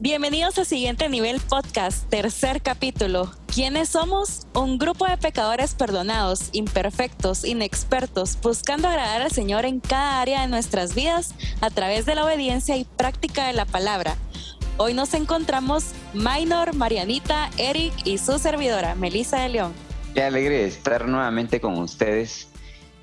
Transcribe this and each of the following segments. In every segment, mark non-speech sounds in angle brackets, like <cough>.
Bienvenidos a Siguiente Nivel Podcast, tercer capítulo. ¿Quiénes somos? Un grupo de pecadores perdonados, imperfectos, inexpertos, buscando agradar al Señor en cada área de nuestras vidas a través de la obediencia y práctica de la palabra. Hoy nos encontramos Minor, Marianita, Eric y su servidora, Melissa de León. Qué alegre estar nuevamente con ustedes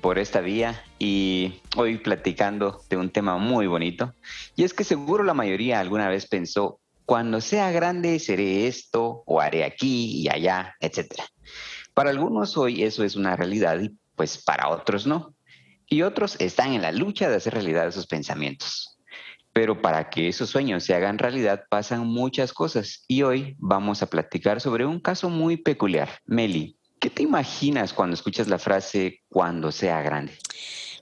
por esta vía y hoy platicando de un tema muy bonito. Y es que seguro la mayoría alguna vez pensó, cuando sea grande seré esto o haré aquí y allá, etc. Para algunos hoy eso es una realidad y pues para otros no. Y otros están en la lucha de hacer realidad esos pensamientos. Pero para que esos sueños se hagan realidad pasan muchas cosas y hoy vamos a platicar sobre un caso muy peculiar. Meli, ¿qué te imaginas cuando escuchas la frase cuando sea grande?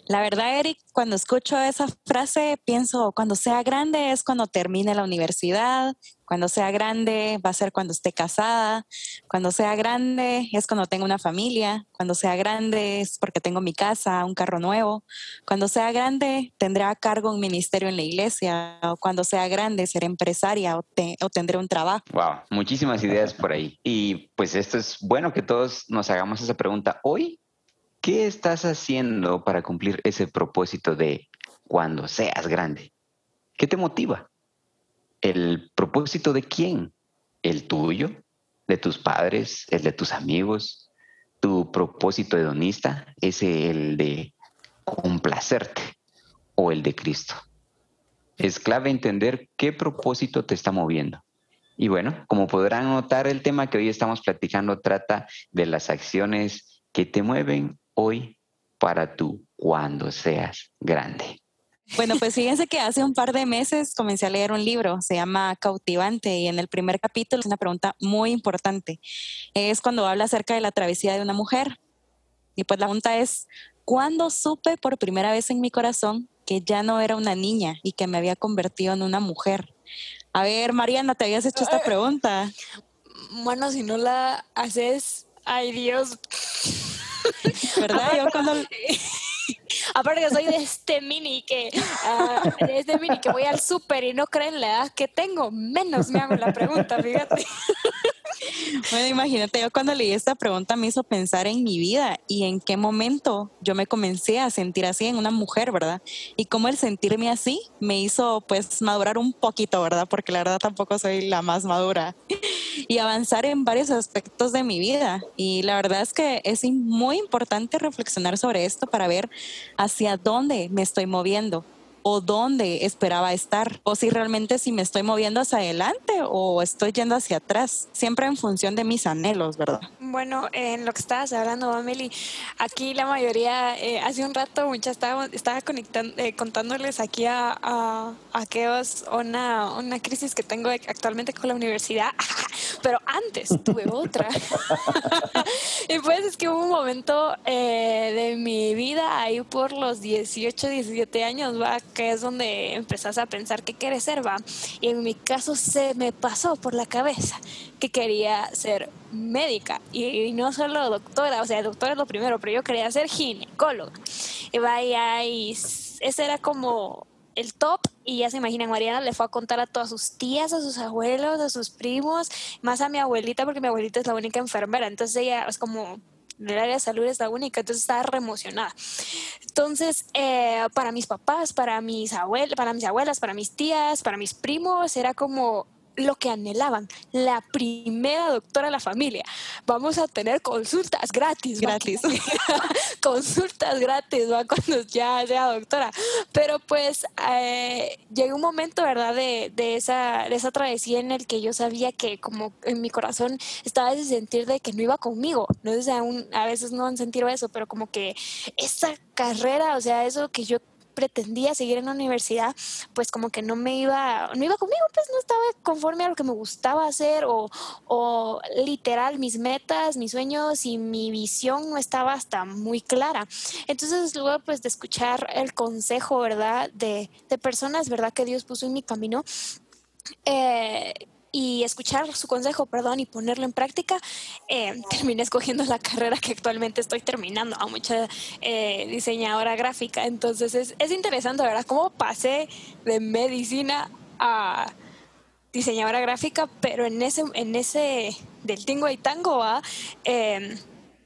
La verdad, Eric, cuando escucho esa frase, pienso, cuando sea grande es cuando termine la universidad, cuando sea grande va a ser cuando esté casada, cuando sea grande es cuando tengo una familia, cuando sea grande es porque tengo mi casa, un carro nuevo, cuando sea grande tendré a cargo un ministerio en la iglesia, o cuando sea grande seré empresaria o, o tendré un trabajo. Wow, muchísimas ideas por ahí. Y pues esto es bueno que todos nos hagamos esa pregunta hoy ¿Qué estás haciendo para cumplir ese propósito de cuando seas grande? ¿Qué te motiva? ¿El propósito de quién? ¿El tuyo? ¿De tus padres? ¿El de tus amigos? ¿Tu propósito hedonista? ¿Es el de complacerte o el de Cristo? Es clave entender qué propósito te está moviendo. Y bueno, como podrán notar, el tema que hoy estamos platicando trata de las acciones que te mueven hoy para tú cuando seas grande? Bueno, pues fíjense que hace un par de meses comencé a leer un libro, se llama Cautivante, y en el primer capítulo es una pregunta muy importante. Es cuando habla acerca de la travesía de una mujer. Y pues la pregunta es, ¿cuándo supe por primera vez en mi corazón que ya no era una niña y que me había convertido en una mujer? A ver, Mariana, ¿te habías hecho esta pregunta? Bueno, si no la haces, ay Dios. <laughs> ¿Verdad? Yo cuando... <laughs> Aparte que soy de este mini que uh, de este mini que voy al súper y no creen la edad que tengo, menos me hago la pregunta, fíjate. <laughs> Bueno, imagínate, yo cuando leí esta pregunta me hizo pensar en mi vida y en qué momento yo me comencé a sentir así en una mujer, ¿verdad? Y cómo el sentirme así me hizo pues madurar un poquito, ¿verdad? Porque la verdad tampoco soy la más madura. Y avanzar en varios aspectos de mi vida. Y la verdad es que es muy importante reflexionar sobre esto para ver hacia dónde me estoy moviendo o dónde esperaba estar, o si realmente si me estoy moviendo hacia adelante o estoy yendo hacia atrás, siempre en función de mis anhelos, ¿verdad? Bueno, en lo que estabas hablando, Amelie, aquí la mayoría, eh, hace un rato mucha estaba, estaba conectando, eh, contándoles aquí a, a, a una, una crisis que tengo actualmente con la universidad, <laughs> pero antes tuve otra. <laughs> y pues es que hubo un momento eh, de mi vida ahí por los 18, 17 años, va, que es donde empezás a pensar qué quieres ser, va. Y en mi caso se me pasó por la cabeza que quería ser médica y, no solo doctora, o sea, doctora es lo primero, pero yo quería ser ginecóloga. Y vaya, y ese era como el top y ya se imaginan, Mariana le fue a contar a todas sus tías, a sus abuelos, a sus primos, más a mi abuelita porque mi abuelita es la única enfermera, entonces ella es como del área de salud es la única, entonces estaba re emocionada. Entonces, eh, para mis papás, para mis, abuelas, para mis abuelas, para mis tías, para mis primos, era como lo que anhelaban, la primera doctora de la familia. Vamos a tener consultas gratis. Gratis. <laughs> consultas gratis, ¿va? Cuando ya sea doctora. Pero pues eh, llegó un momento, ¿verdad? De, de, esa, de esa travesía en el que yo sabía que como en mi corazón estaba ese sentir de que no iba conmigo. No sé, aún, a veces no han sentido eso, pero como que esa carrera, o sea, eso que yo pretendía seguir en la universidad, pues como que no me iba, no iba conmigo, pues no estaba conforme a lo que me gustaba hacer o, o literal mis metas, mis sueños y mi visión no estaba hasta muy clara. Entonces luego pues de escuchar el consejo, ¿verdad? De, de personas, ¿verdad? Que Dios puso en mi camino. Eh, y escuchar su consejo, perdón, y ponerlo en práctica, eh, <laughs> terminé escogiendo la carrera que actualmente estoy terminando, a mucha eh, diseñadora gráfica. Entonces es, es interesante, ¿verdad? Cómo pasé de medicina a diseñadora gráfica, pero en ese, en ese del tingo y tango, eh,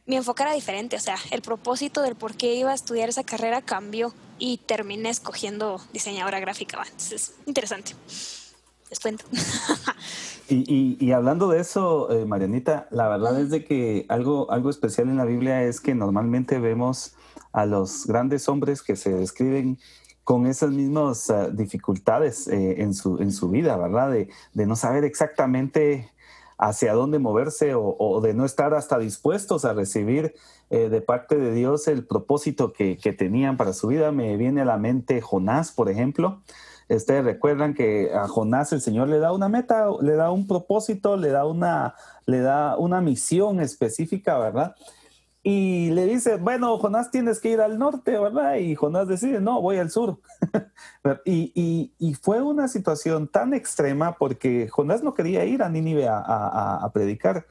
mi enfoque era diferente, o sea, el propósito del por qué iba a estudiar esa carrera cambió y terminé escogiendo diseñadora gráfica. Entonces, interesante. Les cuento. y, y, hablando de eso, eh, Marianita, la verdad es de que algo, algo especial en la Biblia es que normalmente vemos a los grandes hombres que se describen con esas mismas uh, dificultades eh, en, su, en su vida, ¿verdad? De, de no saber exactamente hacia dónde moverse o, de no estar hasta dispuestos a recibir eh, de parte de Dios el propósito que, tenían para su vida. Me viene a la mente Jonás, por ejemplo. Ustedes recuerdan que a Jonás el Señor le da una meta, le da un propósito, le da una, le da una misión específica, ¿verdad? y le dice, bueno, Jonás tienes que ir al norte, ¿verdad? Y Jonás decide, no, voy al sur. <laughs> y, y, fue una situación tan extrema porque Jonás no quería ir a Nínive a, a, predicar,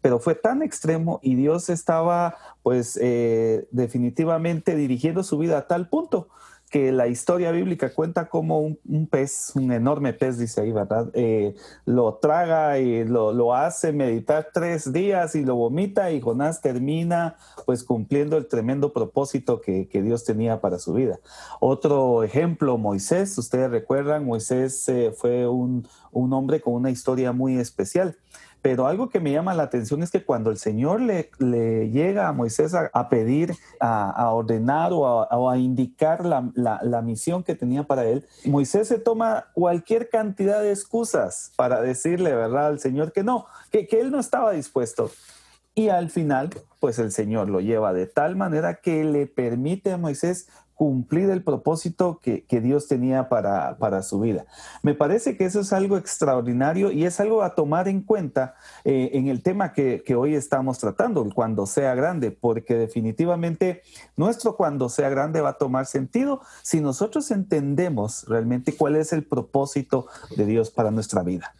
pero fue tan extremo y Dios estaba pues eh, definitivamente dirigiendo su vida a tal punto que la historia bíblica cuenta como un, pez, un enorme pez, dice ahí, ¿verdad? Eh, lo traga y lo, hace meditar tres días y lo vomita y Jonás termina pues cumpliendo el tremendo propósito que, Dios tenía para su vida. Otro ejemplo, Moisés, ustedes recuerdan, Moisés eh, fue un, un hombre con una historia muy especial. Pero algo que me llama la atención es que cuando el Señor le, llega a Moisés a, pedir, a, ordenar o, a, indicar la, misión que tenía para él, Moisés se toma cualquier cantidad de excusas para decirle, ¿verdad?, al Señor que no, que, que él no estaba dispuesto. Y al final, pues el Señor lo lleva de tal manera que le permite a Moisés cumplir el propósito que, Dios tenía para, para, su vida. Me parece que eso es algo extraordinario y es algo a tomar en cuenta eh, en el tema que, hoy estamos tratando, cuando sea grande, porque definitivamente nuestro cuando sea grande va a tomar sentido si nosotros entendemos realmente cuál es el propósito de Dios para nuestra vida.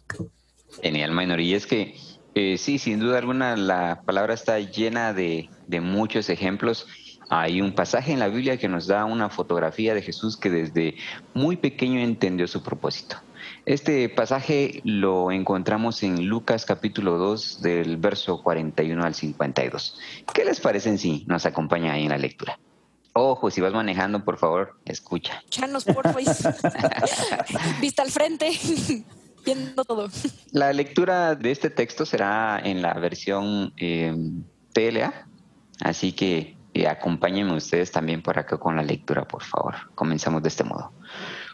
Genial, Minor. Y es que eh, sí, sin duda alguna, la palabra está llena de, de muchos ejemplos hay un pasaje en la Biblia que nos da una fotografía de Jesús que desde muy pequeño entendió su propósito. Este pasaje lo encontramos en Lucas capítulo 2 del verso 41 al 52. ¿Qué les parece si nos acompaña ahí en la lectura? Ojo, si vas manejando, por favor, escucha. Chanos, por. <laughs> Vista al frente, <laughs> viendo todo. La lectura de este texto será en la versión eh, TLA, así que y acompáñenme ustedes también por acá con la lectura, por favor. Comenzamos de este modo.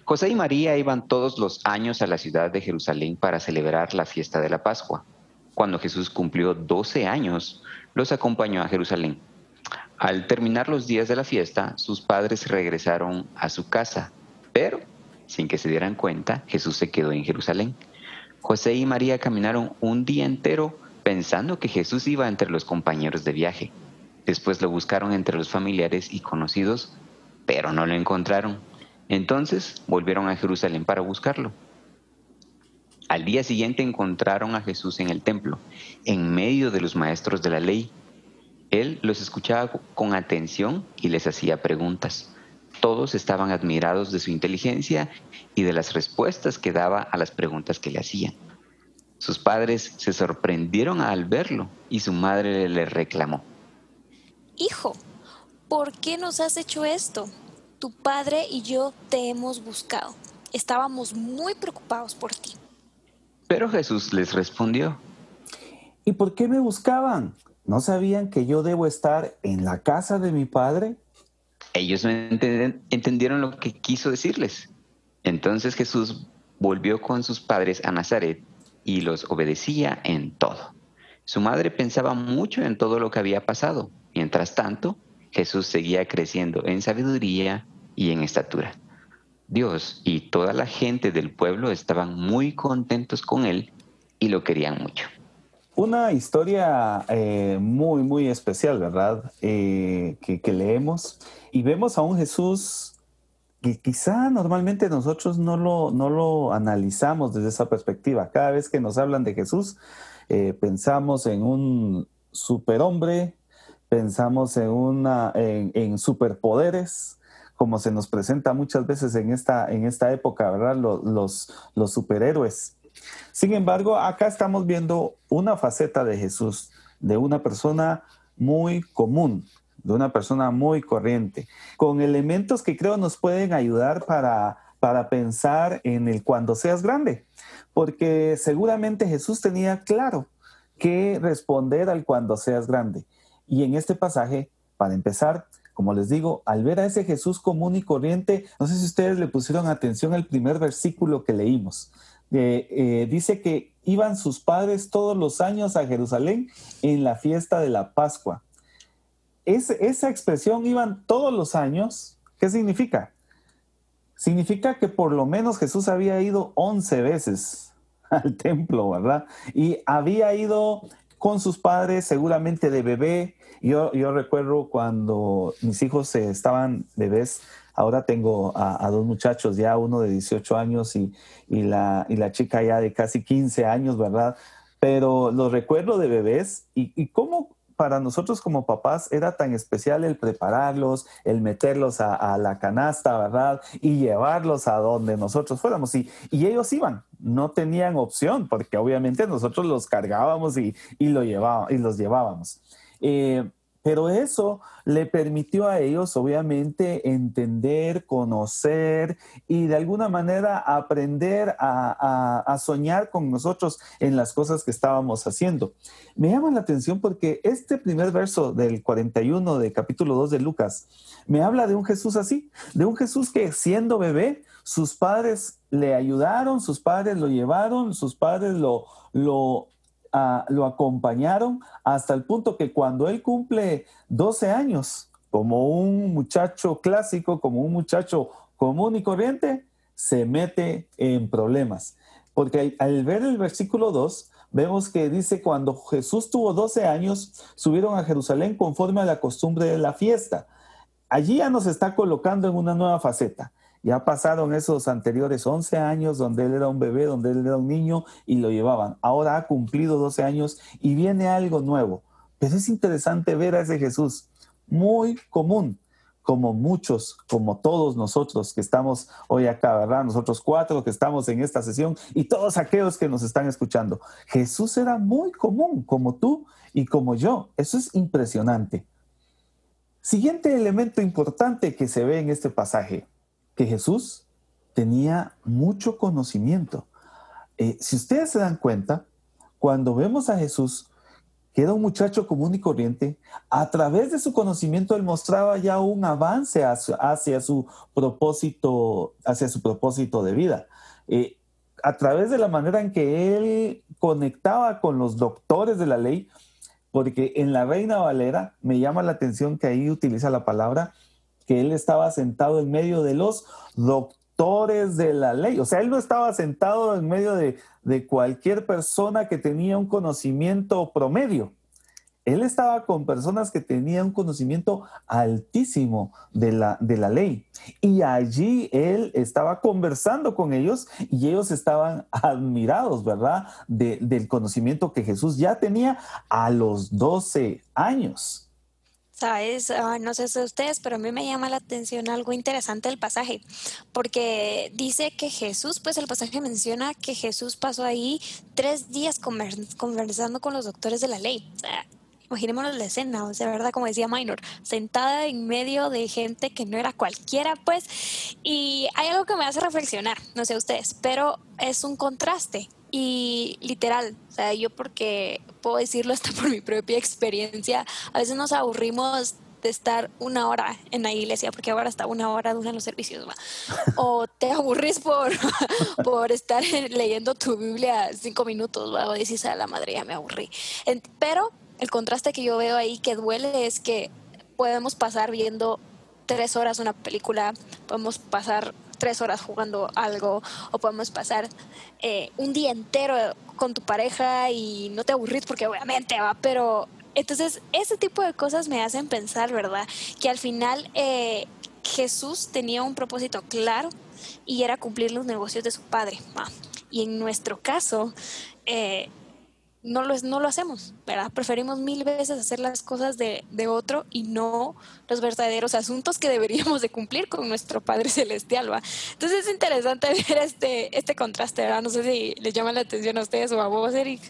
José y María iban todos los años a la ciudad de Jerusalén para celebrar la fiesta de la Pascua. Cuando Jesús cumplió 12 años, los acompañó a Jerusalén. Al terminar los días de la fiesta, sus padres regresaron a su casa, pero sin que se dieran cuenta, Jesús se quedó en Jerusalén. José y María caminaron un día entero pensando que Jesús iba entre los compañeros de viaje. Después lo buscaron entre los familiares y conocidos, pero no lo encontraron. Entonces volvieron a Jerusalén para buscarlo. Al día siguiente encontraron a Jesús en el templo, en medio de los maestros de la ley. Él los escuchaba con atención y les hacía preguntas. Todos estaban admirados de su inteligencia y de las respuestas que daba a las preguntas que le hacían. Sus padres se sorprendieron al verlo y su madre le reclamó Hijo, ¿por qué nos has hecho esto? Tu padre y yo te hemos buscado. Estábamos muy preocupados por ti. Pero Jesús les respondió. ¿Y por qué me buscaban? ¿No sabían que yo debo estar en la casa de mi padre? Ellos no entendieron lo que quiso decirles. Entonces Jesús volvió con sus padres a Nazaret y los obedecía en todo. Su madre pensaba mucho en todo lo que había pasado Mientras tanto, Jesús seguía creciendo en sabiduría y en estatura. Dios y toda la gente del pueblo estaban muy contentos con él y lo querían mucho. Una historia eh, muy, muy especial, ¿verdad? Eh, que, leemos y vemos a un Jesús que quizá normalmente nosotros no lo, no lo analizamos desde esa perspectiva. Cada vez que nos hablan de Jesús, eh, pensamos en un superhombre, pensamos en, una, en, superpoderes, como se nos presenta muchas veces en esta, en esta época, ¿verdad? Los, los, superhéroes. Sin embargo, acá estamos viendo una faceta de Jesús, de una persona muy común, de una persona muy corriente, con elementos que creo nos pueden ayudar para, para pensar en el cuando seas grande, porque seguramente Jesús tenía claro que responder al cuando seas grande. Y en este pasaje, para empezar, como les digo, al ver a ese Jesús común y corriente, no sé si ustedes le pusieron atención al primer versículo que leímos. Eh, eh, dice que iban sus padres todos los años a Jerusalén en la fiesta de la Pascua. esa expresión iban todos los años, ¿qué significa? Significa que por lo menos Jesús había ido 11 veces al templo, ¿verdad? Y había ido con sus padres seguramente de bebé, yo, yo recuerdo cuando mis hijos estaban bebés, ahora tengo a, dos muchachos, ya uno de 18 años y, y, la, y la chica ya de casi 15 años, ¿verdad? Pero los recuerdo de bebés y, y cómo para nosotros como papás era tan especial el prepararlos, el meterlos a, la canasta, ¿verdad? Y llevarlos a donde nosotros fuéramos. Y, y, ellos iban, no tenían opción, porque obviamente nosotros los cargábamos y, y, lo y los llevábamos. Eh, pero eso le permitió a ellos, obviamente, entender, conocer y de alguna manera aprender a, soñar con nosotros en las cosas que estábamos haciendo. Me llama la atención porque este primer verso del 41 de capítulo 2 de Lucas me habla de un Jesús así, de un Jesús que siendo bebé, sus padres le ayudaron, sus padres lo llevaron, sus padres lo, lo lo acompañaron hasta el punto que cuando él cumple 12 años, como un muchacho clásico, como un muchacho común y corriente, se mete en problemas. Porque al, ver el versículo 2, vemos que dice, cuando Jesús tuvo 12 años, subieron a Jerusalén conforme a la costumbre de la fiesta. Allí ya nos está colocando en una nueva faceta. Ya pasaron esos anteriores 11 años donde él era un bebé, donde él era un niño y lo llevaban. Ahora ha cumplido 12 años y viene algo nuevo. Pero es interesante ver a ese Jesús muy común, como muchos, como todos nosotros que estamos hoy acá, ¿verdad? Nosotros cuatro que estamos en esta sesión y todos aquellos que nos están escuchando. Jesús era muy común, como tú y como yo. Eso es impresionante. Siguiente elemento importante que se ve en este pasaje que Jesús tenía mucho conocimiento. Eh, si ustedes se dan cuenta, cuando vemos a Jesús, que era un muchacho común y corriente, a través de su conocimiento él mostraba ya un avance hacia, su propósito, hacia su propósito de vida. Eh, a través de la manera en que él conectaba con los doctores de la ley, porque en la Reina Valera me llama la atención que ahí utiliza la palabra que él estaba sentado en medio de los doctores de la ley. O sea, él no estaba sentado en medio de, cualquier persona que tenía un conocimiento promedio. Él estaba con personas que tenían un conocimiento altísimo de la, de la ley. Y allí él estaba conversando con ellos y ellos estaban admirados, ¿verdad? del conocimiento que Jesús ya tenía a los 12 años. Sabes, ah, no sé si ustedes, pero a mí me llama la atención algo interesante del pasaje, porque dice que Jesús, pues el pasaje menciona que Jesús pasó ahí tres días conversando con los doctores de la ley. O sea, imaginémonos la escena, o sea, ¿verdad? Como decía Minor, sentada en medio de gente que no era cualquiera, pues, y hay algo que me hace reflexionar, no sé ustedes, pero es un contraste y literal, o sea, yo porque puedo decirlo hasta por mi propia experiencia, a veces nos aburrimos de estar una hora en la iglesia, porque ahora está una hora duran los servicios, ¿va? <laughs> o te aburrís por, <laughs> por estar leyendo tu Biblia cinco minutos, ¿va? o decís a la madre, ya me aburrí. Pero el contraste que yo veo ahí que duele es que podemos pasar viendo tres horas una película, podemos pasar tres horas jugando algo o podemos pasar eh, un día entero con tu pareja y no te aburrís porque obviamente va, pero entonces ese tipo de cosas me hacen pensar, ¿verdad? Que al final eh, Jesús tenía un propósito claro y era cumplir los negocios de su padre. Y en nuestro caso, eh, no lo, no lo hacemos, ¿verdad? Preferimos mil veces hacer las cosas de, de, otro y no los verdaderos asuntos que deberíamos de cumplir con nuestro Padre Celestial, ¿va? Entonces es interesante <laughs> ver este, este contraste, ¿verdad? No sé si les llama la atención a ustedes o a vos, Eric.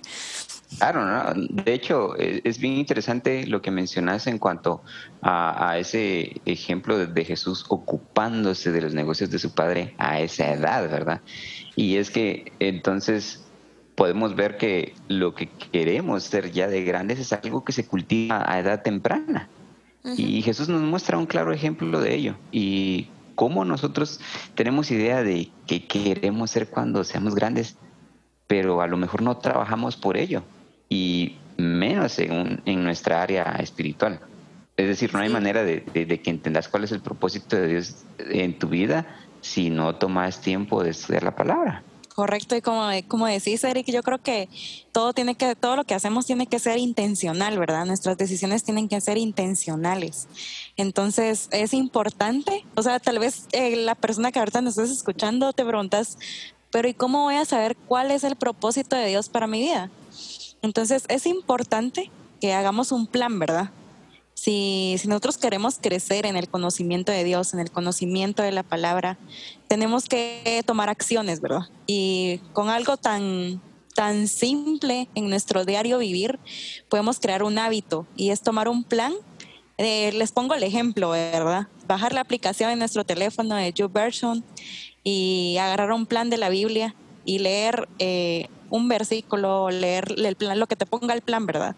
Claro, ¿no? de hecho e, es bien interesante lo que mencionas en cuanto a, a ese ejemplo de Jesús ocupándose de los negocios de su padre a esa edad, ¿verdad? Y es que entonces podemos ver que lo que queremos ser ya de grandes es algo que se cultiva a edad temprana. Y Jesús nos muestra un claro ejemplo de ello. Y cómo nosotros tenemos idea de qué queremos ser cuando seamos grandes, pero a lo mejor no trabajamos por ello. Y menos en, en nuestra área espiritual. Es decir, no hay manera de, de, que entendas cuál es el propósito de Dios en tu vida si no tomas tiempo de estudiar la palabra. Correcto, y como, como decís, Eric, yo creo que todo tiene que, todo lo que hacemos tiene que ser intencional, ¿verdad? Nuestras decisiones tienen que ser intencionales. Entonces, es importante, o sea, tal vez eh, la persona que ahorita nos estás escuchando te preguntas, pero ¿y cómo voy a saber cuál es el propósito de Dios para mi vida? Entonces, es importante que hagamos un plan, ¿verdad? Si, nosotros queremos crecer en el conocimiento de Dios, en el conocimiento de la palabra, tenemos que tomar acciones, ¿verdad? Y con algo tan, tan simple en nuestro diario vivir, podemos crear un hábito y es tomar un plan. Eh, les pongo el ejemplo, ¿verdad? Bajar la aplicación en nuestro teléfono de YouVersion y agarrar un plan de la Biblia y leer eh, un versículo, leer el plan, lo que te ponga el plan, ¿verdad?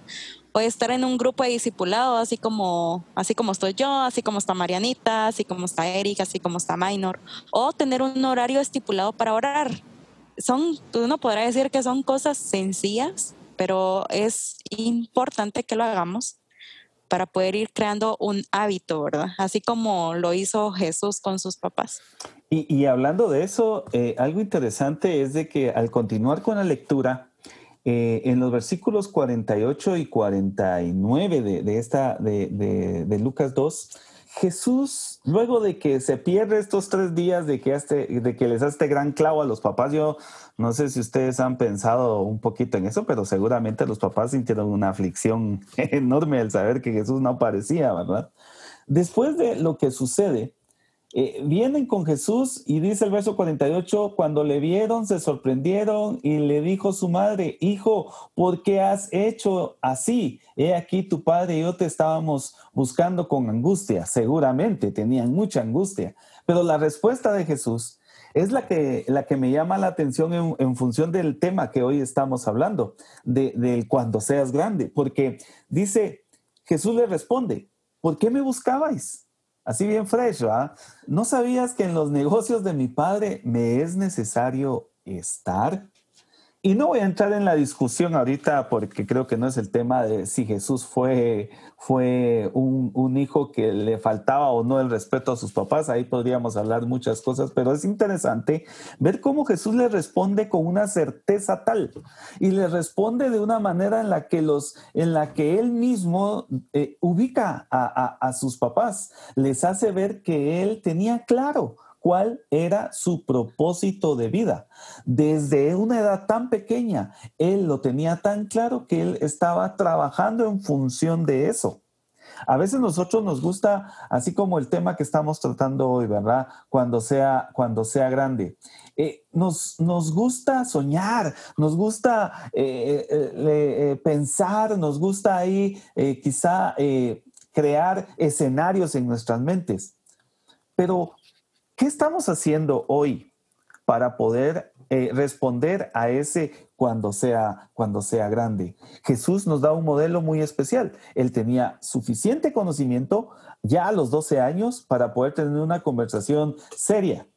O estar en un grupo de discipulado, así como, así como estoy yo, así como está Marianita, así como está Eric, así como está Minor, o tener un horario estipulado para orar. Son, uno podrá decir que son cosas sencillas, pero es importante que lo hagamos para poder ir creando un hábito, ¿verdad? Así como lo hizo Jesús con sus papás. Y, y hablando de eso, eh, algo interesante es de que al continuar con la lectura, eh, en los versículos 48 y 49 de, de esta, de, de, Lucas 2, Jesús, luego de que se pierde estos tres días de que, este, de que les hace este gran clavo a los papás, yo no sé si ustedes han pensado un poquito en eso, pero seguramente los papás sintieron una aflicción <laughs> enorme al saber que Jesús no aparecía, ¿verdad? Después de lo que sucede, eh, vienen con Jesús y dice el verso 48, cuando le vieron se sorprendieron y le dijo su madre, hijo, ¿por qué has hecho así? He aquí tu padre y yo te estábamos buscando con angustia. Seguramente tenían mucha angustia, pero la respuesta de Jesús es la que, la que me llama la atención en, función del tema que hoy estamos hablando, de, del cuando seas grande, porque dice, Jesús le responde, ¿por qué me buscabais? Así bien fresh. ¿No sabías que en los negocios de mi padre me es necesario estar? Y no voy a entrar en la discusión ahorita porque creo que no es el tema de si Jesús fue, fue un, hijo que le faltaba o no el respeto a sus papás. Ahí podríamos hablar muchas cosas, pero es interesante ver cómo Jesús le responde con una certeza tal y le responde de una manera en la que, los, en la que él mismo eh, ubica a sus papás, les hace ver que él tenía claro cuál era su propósito de vida. Desde una edad tan pequeña, él lo tenía tan claro que él estaba trabajando en función de eso. A veces nosotros nos gusta, así como el tema que estamos tratando hoy, ¿verdad? Cuando sea, cuando sea grande. Eh, nos, nos, gusta soñar, nos gusta eh, eh, pensar, nos gusta ahí quizá crear escenarios en nuestras mentes. Pero ¿Qué estamos haciendo hoy para poder eh, responder a ese cuando sea, cuando sea grande? Jesús nos da un modelo muy especial. Él tenía suficiente conocimiento ya a los 12 años para poder tener una conversación seria,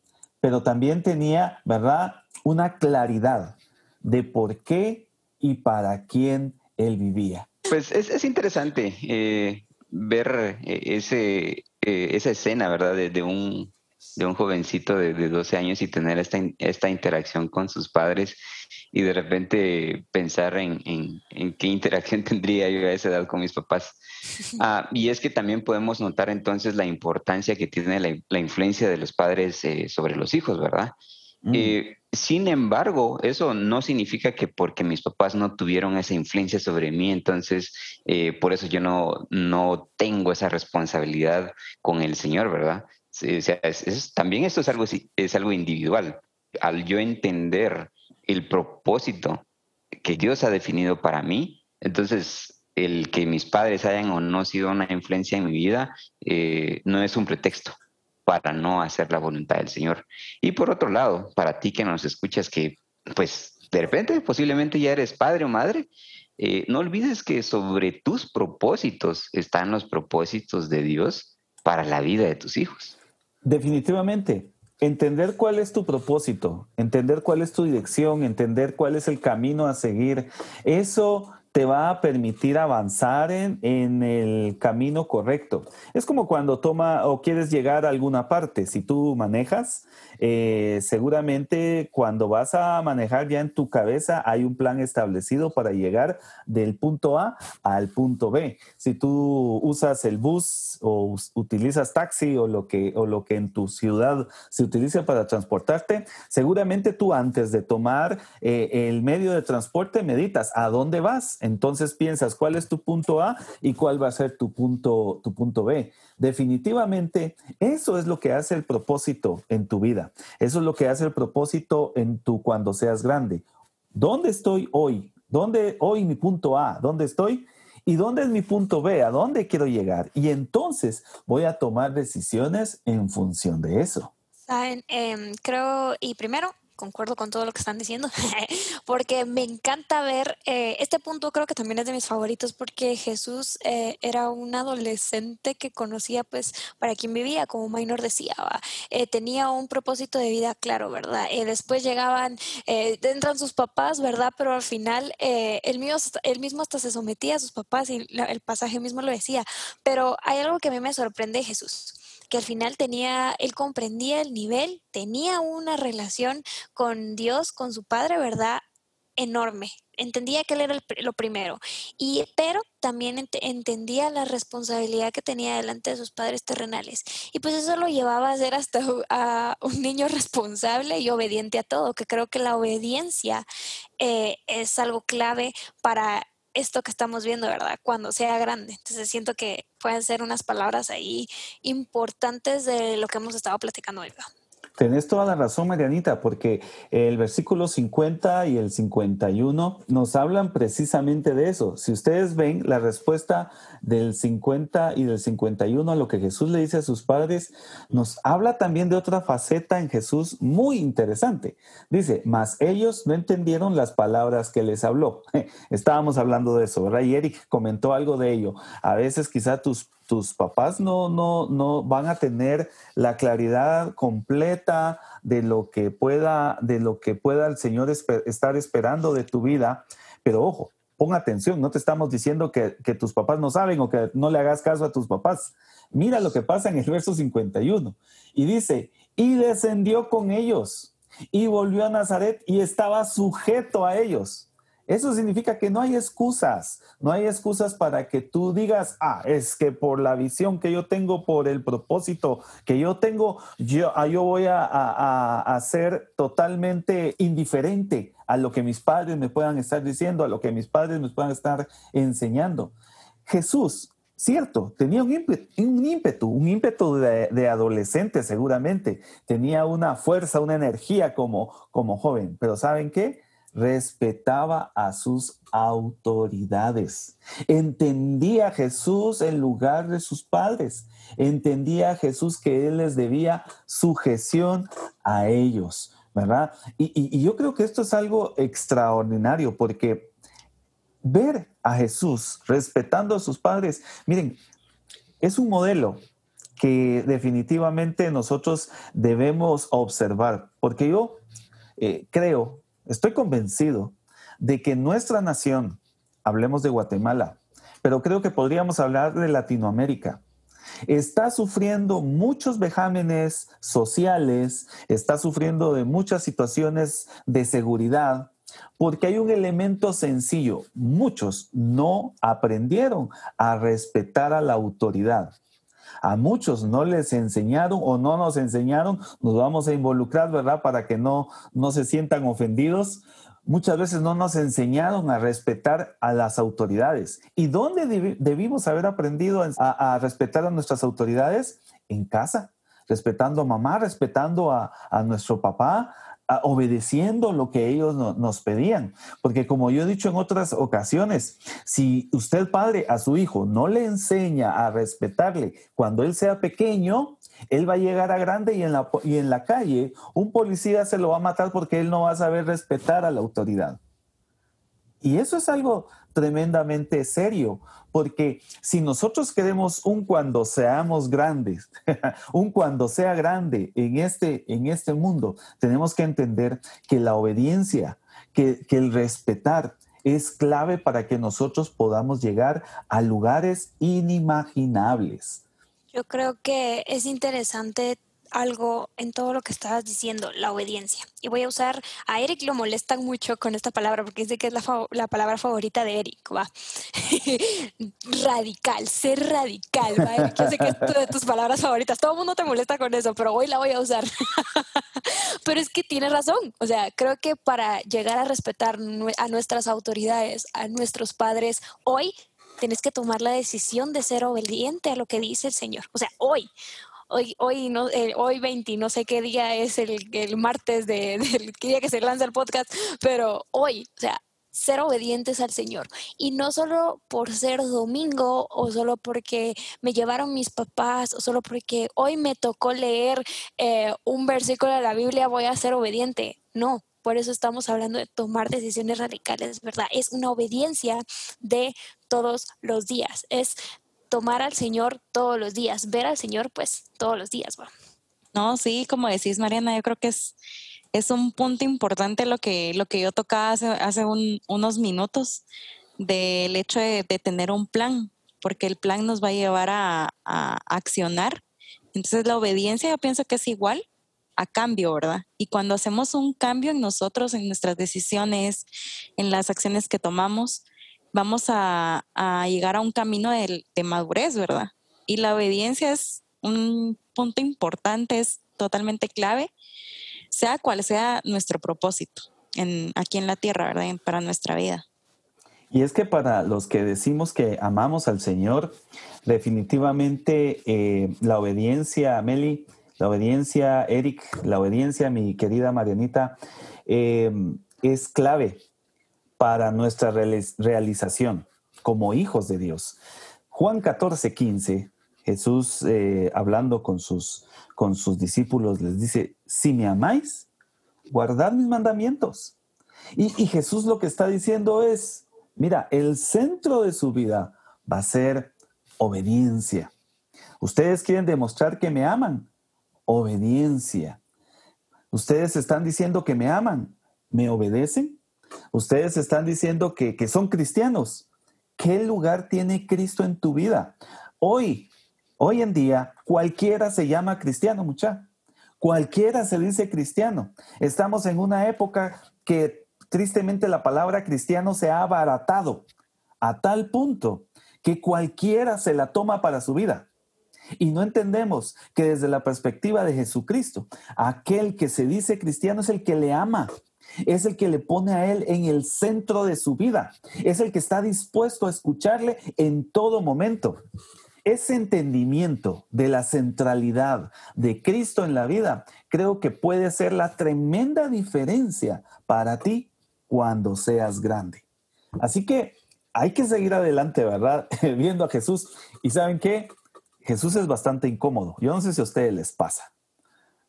pero también tenía, ¿verdad?, una claridad de por qué y para quién él vivía. Pues es, interesante eh, ver eh, ese, esa escena, ¿verdad?, de un de un jovencito de, 12 años y tener esta, esta interacción con sus padres y de repente pensar en, qué interacción <laughs> tendría yo a esa edad con mis papás. <laughs> Ah, y es que también podemos notar entonces la importancia que tiene la, influencia de los padres eh, sobre los hijos, ¿verdad? Mm. Eh, sin embargo, eso no significa que porque mis papás no tuvieron esa influencia sobre mí, entonces eh, por eso yo no, no tengo esa responsabilidad con el Señor, ¿verdad? Sea, también esto es algo, es algo individual. Al yo entender el propósito que Dios ha definido para mí, entonces el que mis padres hayan o no sido una influencia en mi vida eh, no es un pretexto para no hacer la voluntad del Señor. Y por otro lado, para ti que nos escuchas que pues de repente posiblemente ya eres padre o madre, eh, no olvides que sobre tus propósitos están los propósitos de Dios para la vida de tus hijos. Definitivamente, entender cuál es tu propósito, entender cuál es tu dirección, entender cuál es el camino a seguir, eso te va a permitir avanzar en, el camino correcto. Es como cuando toma o quieres llegar a alguna parte. Si tú manejas, eh, seguramente cuando vas a manejar ya en tu cabeza hay un plan establecido para llegar del punto A al punto B. Si tú usas el bus o utilizas taxi o lo que, o lo que en tu ciudad se utiliza para transportarte, seguramente tú antes de tomar eh, el medio de transporte meditas a dónde vas entonces piensas cuál es tu punto A y cuál va a ser tu punto, tu punto B. Definitivamente, eso es lo que hace el propósito en tu vida. Eso es lo que hace el propósito en tu cuando seas grande. ¿Dónde estoy hoy? ¿Dónde hoy mi punto A? ¿Dónde estoy? ¿Y dónde es mi punto B? ¿A dónde quiero llegar? Y entonces voy a tomar decisiones en función de eso. Saben, em, creo, y primero, concuerdo con todo lo que están diciendo, <laughs> porque me encanta ver, eh, este punto creo que también es de mis favoritos, porque Jesús eh, era un adolescente que conocía pues para quien vivía, como Maynor decía, eh, tenía un propósito de vida claro, ¿verdad? después llegaban, entran sus papás, ¿verdad? Pero al final él, mismo, él mismo hasta se sometía a sus papás y el pasaje mismo lo decía, pero hay algo que a mí me sorprende de Jesús que al final tenía, él comprendía el nivel, tenía una relación con Dios, con su Padre, ¿verdad? enorme. Entendía que él era lo primero. Y, pero también entendía la responsabilidad que tenía delante de sus padres terrenales. Y pues eso lo llevaba a ser hasta a un niño responsable y obediente a todo, que creo que la obediencia eh, es algo clave para esto que estamos viendo, ¿verdad? Cuando sea grande. Entonces siento que pueden ser unas palabras ahí importantes de lo que hemos estado platicando hoy. Tenés toda la razón, Marianita, porque el versículo 50 y el 51 nos hablan precisamente de eso. Si ustedes ven la respuesta del 50 y del 51 a lo que Jesús le dice a sus padres, nos habla también de otra faceta en Jesús muy interesante. Dice, mas ellos no entendieron las palabras que les habló. <laughs> Estábamos hablando de eso, ¿verdad? Y Eric comentó algo de ello. A veces quizá tus tus papás no, no, no van a tener la claridad completa de lo que pueda, de lo que pueda el Señor estar esperando de tu vida. Pero ojo, pon atención, no te estamos diciendo que, que, tus papás no saben o que no le hagas caso a tus papás. Mira lo que pasa en el verso 51. Y dice, y descendió con ellos y volvió a Nazaret y estaba sujeto a ellos. Eso significa que no hay excusas, no hay excusas para que tú digas, ah, es que por la visión que yo tengo, por el propósito que yo tengo, yo, ah, yo voy a, a, ser totalmente indiferente a lo que mis padres me puedan estar diciendo, a lo que mis padres me puedan estar enseñando. Jesús, cierto, tenía un ímpetu, un ímpetu, un ímpetu de, de, adolescente seguramente, tenía una fuerza, una energía como, como joven, pero ¿saben qué? Respetaba a sus autoridades. Entendía a Jesús en lugar de sus padres. Entendía a Jesús que Él les debía sujeción a ellos, ¿verdad? Y, yo creo que esto es algo extraordinario porque ver a Jesús respetando a sus padres, miren, es un modelo que definitivamente nosotros debemos observar, porque yo eh, creo Estoy convencido de que nuestra nación, hablemos de Guatemala, pero creo que podríamos hablar de Latinoamérica, está sufriendo muchos vejámenes sociales, está sufriendo de muchas situaciones de seguridad, porque hay un elemento sencillo. Muchos no aprendieron a respetar a la autoridad. A muchos no les enseñaron o no nos enseñaron, nos vamos a involucrar, ¿verdad? Para que no, no se sientan ofendidos. Muchas veces no nos enseñaron a respetar a las autoridades. ¿Y dónde debimos haber aprendido a, respetar a nuestras autoridades? En casa, respetando a mamá, respetando a, a nuestro papá, obedeciendo lo que ellos nos pedían. Porque como yo he dicho en otras ocasiones, si usted padre a su hijo no le enseña a respetarle cuando él sea pequeño, él va a llegar a grande y en la, y en la calle un policía se lo va a matar porque él no va a saber respetar a la autoridad. Y eso es algo tremendamente serio, porque si nosotros queremos un cuando seamos grandes, <laughs> un cuando sea grande en este, en este mundo, tenemos que entender que la obediencia, que, que el respetar es clave para que nosotros podamos llegar a lugares inimaginables. Yo creo que es interesante algo en todo lo que estabas diciendo, la obediencia. Y voy a usar, a Eric lo molestan mucho con esta palabra porque dice que es la, la palabra favorita de Eric, va. <laughs> radical, ser radical, va. Eric, yo sé que es de tus palabras favoritas. Todo el mundo te molesta con eso, pero hoy la voy a usar. <laughs> pero es que tiene razón. O sea, creo que para llegar a respetar a nuestras autoridades, a nuestros padres, hoy tienes que tomar la decisión de ser obediente a lo que dice el Señor. O sea, hoy hoy, hoy, no, eh, hoy 20, no sé qué día es el, el martes de, <laughs> del día que se lanza el podcast, pero hoy, o sea, ser obedientes al Señor. Y no solo por ser domingo o solo porque me llevaron mis papás o solo porque hoy me tocó leer eh, un versículo de la Biblia voy a ser obediente. No, por eso estamos hablando de tomar decisiones radicales, ¿verdad? Es una obediencia de todos los días. Es tomar al Señor todos los días, ver al Señor pues todos los días. ¿va? No, sí, como decís Mariana, yo creo que es, es un punto importante lo que, lo que yo tocaba hace, hace unos minutos del hecho de, tener un plan, porque el plan nos va a llevar a, a accionar. Entonces la obediencia yo pienso que es igual a cambio, ¿verdad? Y cuando hacemos un cambio en nosotros, en nuestras decisiones, en las acciones que tomamos, vamos a, llegar a un camino de, madurez, ¿verdad? Y la obediencia es un punto importante, es totalmente clave, sea cual sea nuestro propósito en, aquí en la tierra, ¿verdad? Para nuestra vida. Y es que para los que decimos que amamos al Señor, definitivamente eh, la obediencia, Meli, la obediencia, Eric, la obediencia, mi querida Marianita, eh, es clave para nuestra realización como hijos de Dios. Juan 14, 15, Jesús eh, hablando con sus, con sus discípulos les dice, si me amáis, guardad mis mandamientos. Y, y Jesús lo que está diciendo es, mira, el centro de su vida va a ser obediencia. Ustedes quieren demostrar que me aman, obediencia. Ustedes están diciendo que me aman, ¿me obedecen? Ustedes están diciendo que, son cristianos. ¿Qué lugar tiene Cristo en tu vida? Hoy, hoy en día, cualquiera se llama cristiano, mucha. Cualquiera se dice cristiano. Estamos en una época que tristemente la palabra cristiano se ha abaratado a tal punto que cualquiera se la toma para su vida. Y no entendemos que desde la perspectiva de Jesucristo, aquel que se dice cristiano es el que le ama, es el que le pone a Él en el centro de su vida, es el que está dispuesto a escucharle en todo momento. Ese entendimiento de la centralidad de Cristo en la vida creo que puede ser la tremenda diferencia para ti cuando seas grande. Así que hay que seguir adelante, ¿verdad? <laughs> Viendo a Jesús. Y saben qué? Jesús es bastante incómodo. Yo no sé si a ustedes les pasa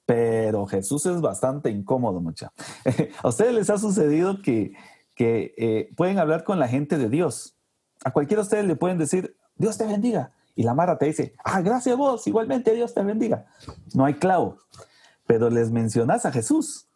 pero Jesús es bastante incómodo, mucha. <laughs> ¿A ustedes les ha sucedido que, que eh, pueden hablar con la gente de Dios? A cualquiera de ustedes le pueden decir, Dios te bendiga. Y la Mara te dice, ah, gracias a vos, igualmente Dios te bendiga. No hay clavo, pero les mencionas a Jesús.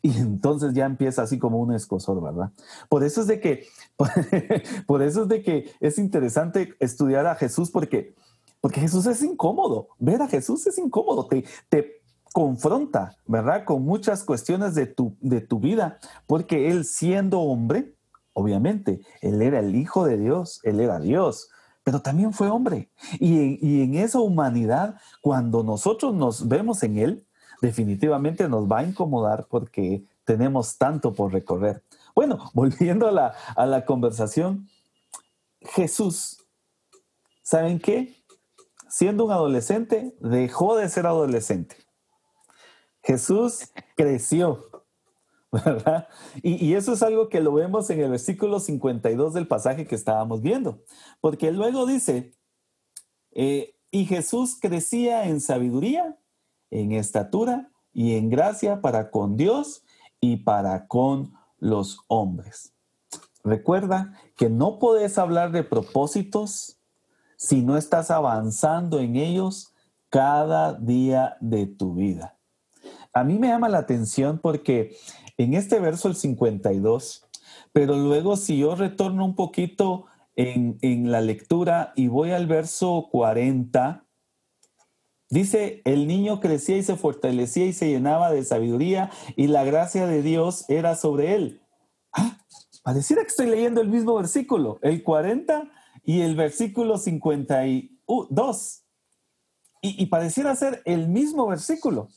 Y entonces ya empieza así como un escosor, ¿verdad? Por eso es de que, <laughs> por eso es de que es interesante estudiar a Jesús porque, porque Jesús es incómodo. Ver a Jesús es incómodo. Te, te, confronta, ¿verdad? Con muchas cuestiones de tu, de tu vida, porque él siendo hombre, obviamente, él era el Hijo de Dios, él era Dios, pero también fue hombre. Y y en esa humanidad, cuando nosotros nos vemos en Él, definitivamente nos va a incomodar porque tenemos tanto por recorrer. Bueno, <laughs> volviendo a la, a la conversación, Jesús, ¿saben qué? Siendo un adolescente, dejó de ser adolescente. Jesús creció, <laughs> ¿verdad? Y, eso es algo que lo vemos en el versículo 52 del pasaje que estábamos viendo, porque luego dice, eh, y Jesús crecía en sabiduría, en estatura y en gracia para con Dios y para con los hombres. Recuerda que no puedes hablar de propósitos si no estás avanzando en ellos cada día de tu vida. A mí me llama la atención porque en este verso el 52, pero luego si yo retorno un poquito en, la lectura y voy al verso 40, Dice, el niño crecía y se fortalecía y se llenaba de sabiduría y la gracia de Dios era sobre él. Ah, pareciera que estoy leyendo el mismo versículo, el 40 y el versículo 52. Y, y pareciera ser el mismo versículo,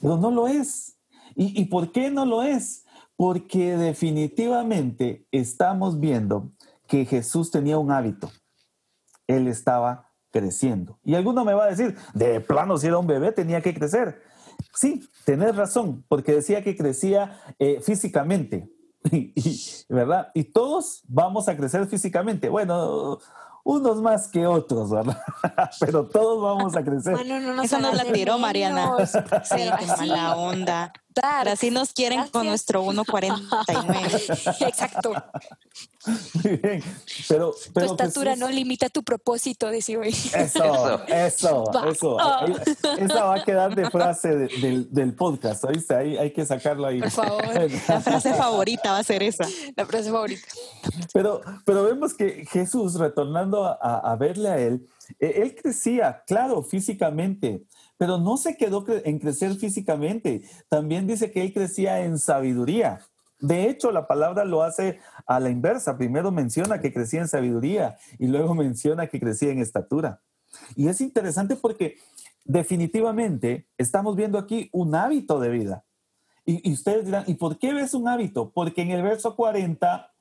pero no lo es. ¿Y, ¿Y por qué no lo es? Porque definitivamente estamos viendo que Jesús tenía un hábito. Él estaba creciendo. Y alguno me va a decir, de plano, si era un bebé, tenía que crecer. Sí, tenés razón, porque decía que crecía eh, físicamente, <laughs> ¿verdad? Y todos vamos a crecer físicamente. Bueno, unos más que otros, ¿verdad? <laughs> Pero todos vamos a crecer. Bueno, no, no, Eso nos la tiró Mariana. <laughs> Sí, qué mala onda. Así nos quieren con nuestro 1.49. <laughs> Exacto. Muy bien. Pero, pero tu estatura no limita tu propósito, decía hoy. Eso, eso, eso. Esa va a quedar de frase del, del, podcast, ¿oíste? Ahí hay que sacarlo ahí. Por favor. <laughs> La frase favorita va a ser esa. La frase favorita. Pero, pero vemos que Jesús, retornando a, a verle a él, eh, él crecía, claro, físicamente, pero no se quedó en crecer físicamente. También dice que él crecía en sabiduría. De hecho, la palabra lo hace a la inversa. Primero menciona que crecía en sabiduría y luego <laughs> menciona que crecía en estatura. Y es interesante porque definitivamente estamos viendo aquí un hábito de vida. Y, y ustedes dirán, ¿y por qué ves un hábito? Porque en el verso 40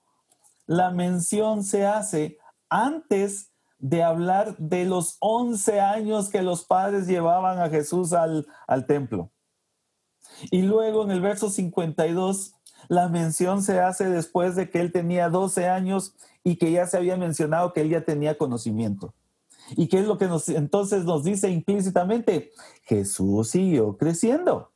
la mención se hace antes de hablar de los 11 años que los padres llevaban a Jesús al, al templo. Y luego en el verso 52, la mención se hace después de que él tenía 12 años y que ya se había mencionado que él ya tenía conocimiento. ¿Y qué es lo que entonces nos dice implícitamente? Jesús siguió creciendo.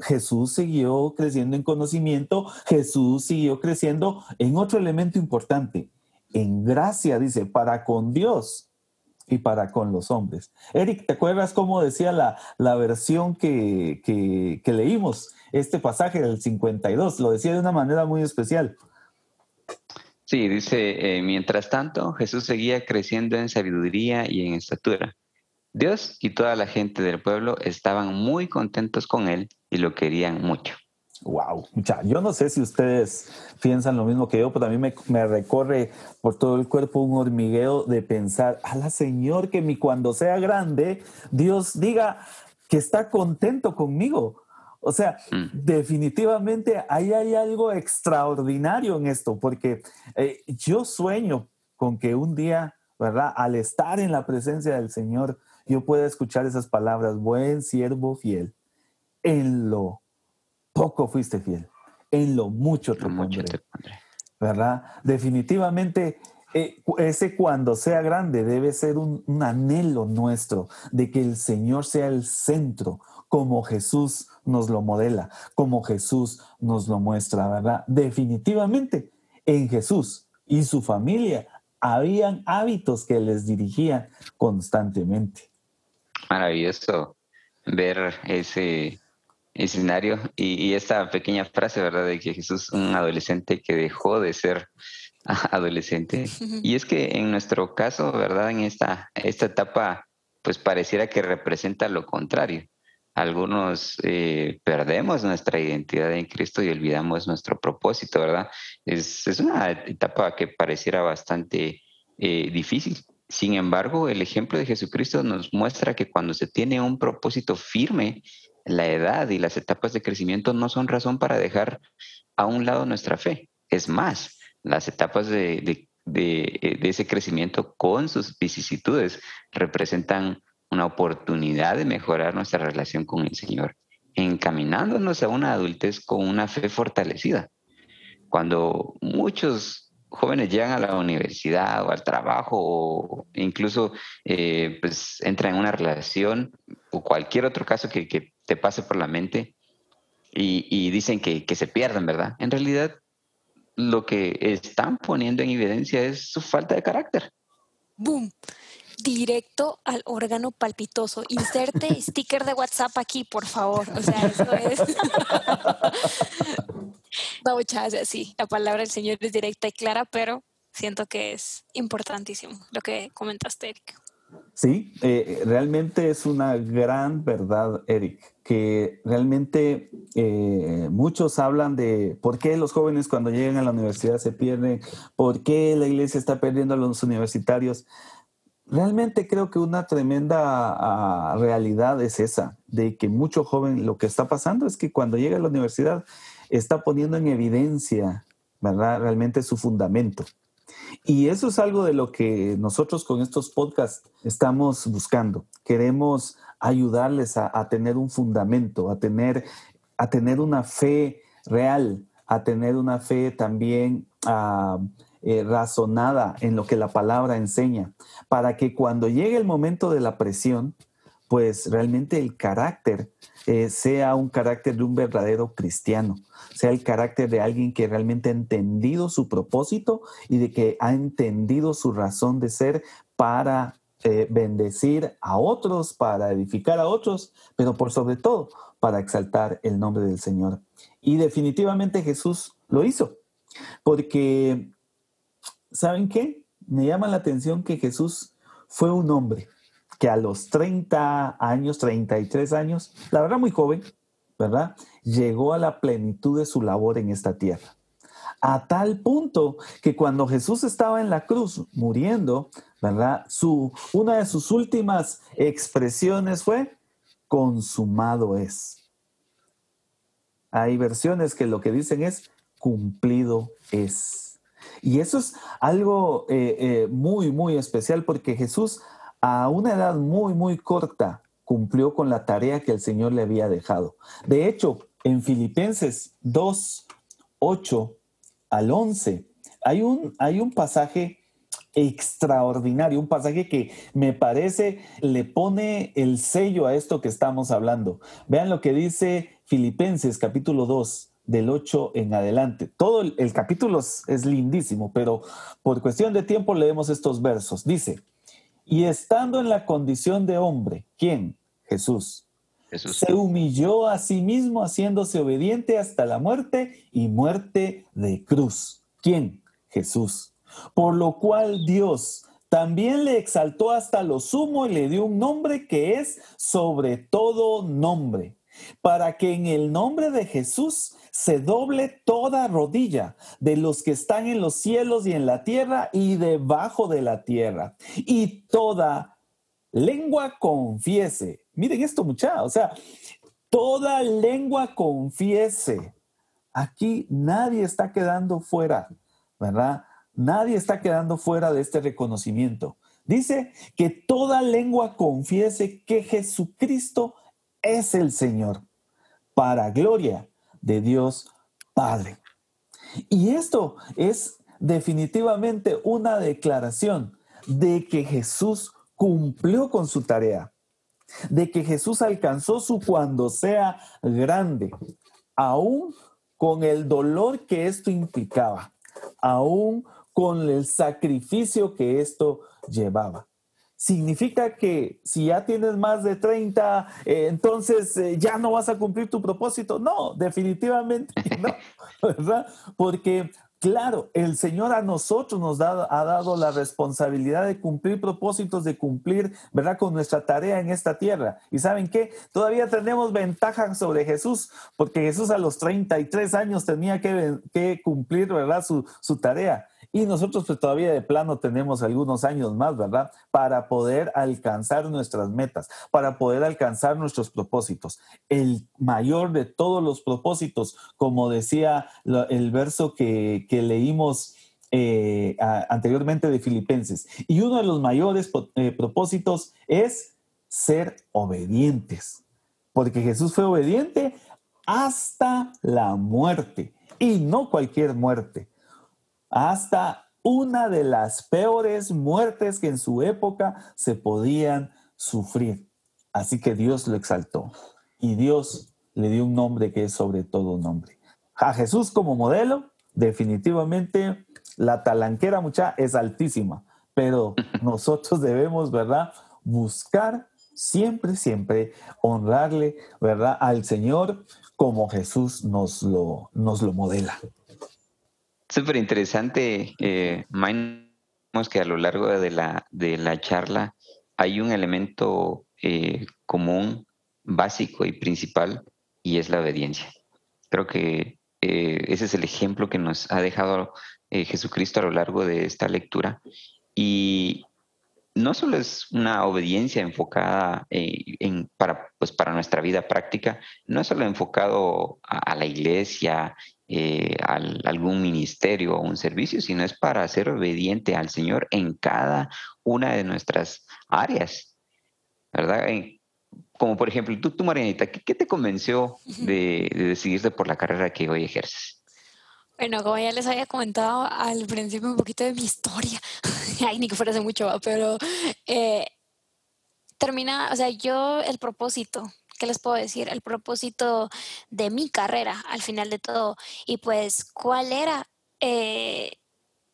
Jesús siguió creciendo en conocimiento, Jesús siguió creciendo en otro elemento importante, en gracia, dice, para con Dios y para con los hombres. Eric, ¿te acuerdas cómo decía la, la versión que, que, leímos, este pasaje del 52? Lo decía de una manera muy especial. Sí, dice, eh, mientras tanto, Jesús seguía creciendo en sabiduría y en estatura. Dios y toda la gente del pueblo estaban muy contentos con él y lo querían mucho. Wow, yo no sé si ustedes piensan lo mismo que yo, pero a mí me, me, recorre por todo el cuerpo un hormigueo de pensar, a la Señor, que mi cuando sea grande, Dios diga que está contento conmigo. O sea, mm. definitivamente ahí hay algo extraordinario en esto, porque eh, yo sueño con que un día, ¿verdad? Al estar en la presencia del Señor, yo pueda escuchar esas palabras, buen siervo fiel, en lo poco fuiste fiel, en lo mucho te, pondré, ¿Verdad? Definitivamente, eh, ese cuando sea grande debe ser un, un anhelo nuestro de que el Señor sea el centro, como Jesús nos lo modela, como Jesús nos lo muestra, ¿verdad? Definitivamente, en Jesús y su familia habían hábitos que les dirigían constantemente. Maravilloso ver ese escenario y, esta pequeña frase, ¿verdad? De que Jesús, un adolescente que dejó de ser adolescente. Y es que en nuestro caso, ¿verdad? En esta, esta etapa, pues pareciera que representa lo contrario. Algunos eh, perdemos nuestra identidad en Cristo y olvidamos nuestro propósito, ¿verdad? Es, es una etapa que pareciera bastante eh, difícil. Sin embargo, el ejemplo de Jesucristo nos muestra que cuando se tiene un propósito firme, la edad y las etapas de crecimiento no son razón para dejar a un lado nuestra fe. Es más, las etapas de, de ese crecimiento con sus vicisitudes representan una oportunidad de mejorar nuestra relación con el Señor, encaminándonos a una adultez con una fe fortalecida. Cuando muchos jóvenes llegan a la universidad o al trabajo o incluso eh, pues entran en una relación o cualquier otro caso que, te pase por la mente y, dicen que, que se pierden, ¿verdad? En realidad lo que están poniendo en evidencia es su falta de carácter. ¡Boom! Directo al órgano palpitoso. Inserte <laughs> sticker de WhatsApp aquí, por favor. O sea, eso es. <laughs> no, muchas sí, la palabra del Señor es directa y clara, pero siento que es importantísimo lo que comentaste, Eric. Sí, eh, realmente es una gran verdad, Eric, que realmente eh, muchos hablan de por qué los jóvenes cuando llegan a la universidad se pierden, por qué la iglesia está perdiendo a los universitarios realmente creo que una tremenda ah, realidad es esa, de que mucho joven lo que está pasando es que cuando llega a la universidad está poniendo en evidencia, ¿verdad? Realmente su fundamento. Y eso es algo de lo que nosotros con estos podcasts estamos buscando. Queremos ayudarles a, tener un fundamento, a tener, a tener una fe real, a tener una fe también uh, eh, razonada en lo que la palabra enseña, para que cuando llegue el momento de la presión, pues realmente el carácter eh, sea un carácter de un verdadero cristiano, sea el carácter de alguien que realmente ha entendido su propósito y de que ha entendido su razón de ser para eh, bendecir a otros, para edificar a otros, pero por sobre todo para exaltar el nombre del Señor. Y definitivamente Jesús lo hizo, porque ¿saben qué? Me llama la atención que Jesús fue un hombre que a los 30 años, 33 años, la verdad muy joven, ¿verdad? Llegó a la plenitud de su labor en esta tierra. A tal punto que cuando Jesús estaba en la cruz muriendo, ¿verdad? Su, una de sus últimas expresiones fue, consumado es. Hay versiones que lo que dicen es, cumplido es. Y eso es algo eh, eh, muy, muy especial porque Jesús a una edad muy, muy corta cumplió con la tarea que el Señor le había dejado. De hecho, en Filipenses 2, 8 al 11, hay un, hay un pasaje extraordinario, un pasaje que me parece le pone el sello a esto que estamos hablando. Vean lo que dice Filipenses capítulo 2, del 8 en adelante. Todo el, capítulo es, lindísimo, pero por cuestión de tiempo leemos estos versos. Dice, y estando en la condición de hombre, ¿quién? Jesús. Jesús. Se humilló a sí mismo haciéndose obediente hasta la muerte y muerte de cruz. ¿Quién? Jesús. Por lo cual Dios también le exaltó hasta lo sumo y le dio un nombre que es sobre todo nombre, para que en el nombre de Jesús se doble toda rodilla de los que están en los cielos y en la tierra y debajo de la tierra. Y toda lengua confiese. Miren esto, muchachos. O sea, toda lengua confiese. Aquí nadie está quedando fuera, ¿verdad? Nadie está quedando fuera de este reconocimiento. Dice que toda lengua confiese que Jesucristo es el Señor, para gloria de Dios Padre. Y esto es definitivamente una declaración de que Jesús cumplió con su tarea, de que Jesús alcanzó su cuando sea grande, aún con el dolor que esto implicaba, aún con el sacrificio que esto llevaba significa que si ya tienes más de 30, eh, entonces eh, ya no vas a cumplir tu propósito. No, definitivamente no, <laughs> ¿verdad? Porque, claro, el Señor a nosotros nos ha dado la responsabilidad de cumplir propósitos, de cumplir, ¿verdad?, con nuestra tarea en esta tierra. Y saben qué? Todavía tenemos ventaja sobre Jesús, porque Jesús a los 33 años tenía que, que cumplir, ¿verdad?, su, su tarea. Y nosotros pues todavía de plano tenemos algunos años más, ¿verdad? Para poder alcanzar nuestras metas, para poder alcanzar nuestros propósitos. El mayor de todos los propósitos, como decía el verso que, leímos eh, anteriormente de Filipenses. Y uno de los mayores eh, propósitos es ser obedientes, porque Jesús fue obediente hasta la muerte, y no cualquier muerte, hasta una de las peores muertes que en su época se podían sufrir. Así que Dios lo exaltó y Dios le dio un nombre que es sobre todo nombre. A Jesús como modelo, definitivamente la talanquera mucha es altísima, pero <laughs> nosotros debemos, ¿verdad? Buscar siempre, siempre honrarle, ¿verdad? Al Señor como Jesús nos lo, nos lo modela. Súper interesante, eh, que a lo largo de la, de la charla hay un elemento eh, común, básico y principal, y es la obediencia. Creo que eh, ese es el ejemplo que nos ha dejado eh, Jesucristo a lo largo de esta lectura. Y, no solo es una obediencia enfocada en, para, pues para nuestra vida práctica, no solo enfocado a, la iglesia, eh, a algún ministerio o un servicio, sino es para ser obediente al Señor en cada una de nuestras áreas, ¿verdad? como por ejemplo, tú, tú Marianita, ¿qué, te convenció de, de decidirte por la carrera que hoy ejerces? Bueno, como ya les había comentado al principio un poquito de mi historia, <laughs> ay, ni que fuera hace mucho, pero eh, termina, o sea, yo el propósito, ¿qué les puedo decir? El propósito de mi carrera al final de todo, y pues, ¿cuál era? Eh,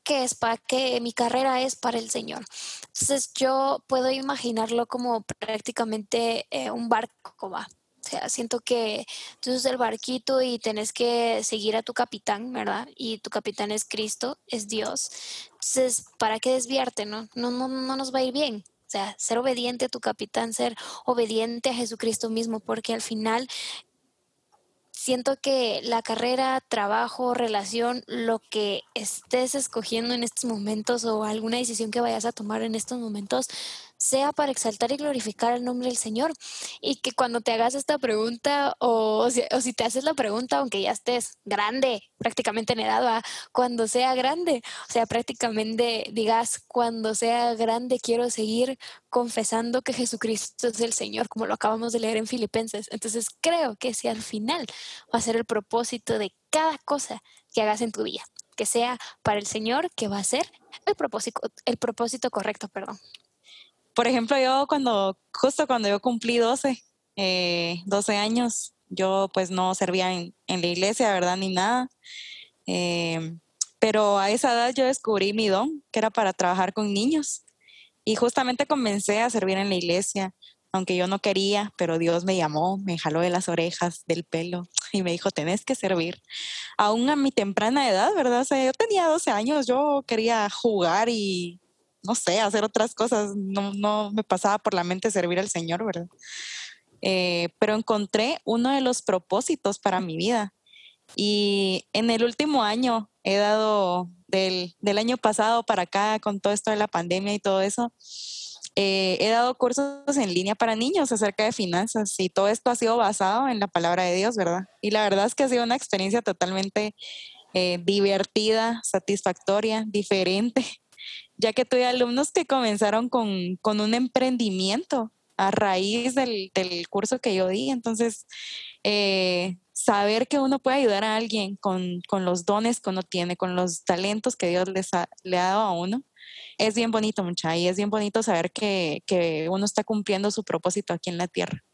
¿Qué es para qué mi carrera es para el Señor. Entonces yo puedo imaginarlo como prácticamente eh, un barco, va. O sea, siento que tú eres el barquito y tenés que seguir a tu capitán, ¿verdad? Y tu capitán es Cristo, es Dios. Entonces, ¿para qué desviarte, no? No, no, no nos va a ir bien. Sea, ser obediente a tu capitán, ser obediente a Jesucristo mismo, porque al final siento que la carrera, trabajo, relación, lo que estés escogiendo en estos momentos o alguna decisión que vayas a tomar en estos momentos, sea para exaltar y glorificar el nombre del Señor. Y que cuando te hagas esta pregunta o, si, te haces la pregunta, aunque ya estés grande, prácticamente en edad, cuando sea grande, o sea, prácticamente digas, cuando sea grande quiero seguir confesando que Jesucristo es el Señor, como lo acabamos de leer en Filipenses. Entonces creo que si al final va a ser el propósito de cada cosa que hagas en tu vida, que sea para el Señor, que va a ser el propósito, el propósito correcto, perdón por ejemplo, yo cuando, justo cuando yo cumplí 12, 12 eh, años, yo pues no servía en, la iglesia, ¿verdad? Ni nada. Eh, pero a esa edad yo descubrí mi don, que era para trabajar con niños. Y justamente comencé a servir en la iglesia, aunque yo no quería, pero Dios me llamó, me jaló de las orejas, del pelo y me dijo, tenés que servir. Aún a mi temprana edad, ¿verdad? O sea, yo tenía 12 años, yo quería jugar y no sé, hacer otras cosas. No, no me pasaba por la mente servir al Señor, ¿verdad? Eh, pero encontré uno de los propósitos para mi vida. Y en el último año he dado, del, del año pasado para acá, con todo esto de la pandemia y todo eso, eh, he dado cursos en línea para niños acerca de finanzas y todo esto ha sido basado en la palabra de Dios, ¿verdad? Y la verdad es que ha sido una experiencia totalmente eh, divertida, satisfactoria, diferente ya que tuve alumnos que comenzaron con, un emprendimiento a raíz del, curso que yo di. Entonces, eh, saber que uno puede ayudar a alguien con, los dones que uno tiene, con los talentos que Dios les le ha dado a uno, es bien bonito, mucha, y es bien bonito saber que, uno está cumpliendo su propósito aquí en la tierra.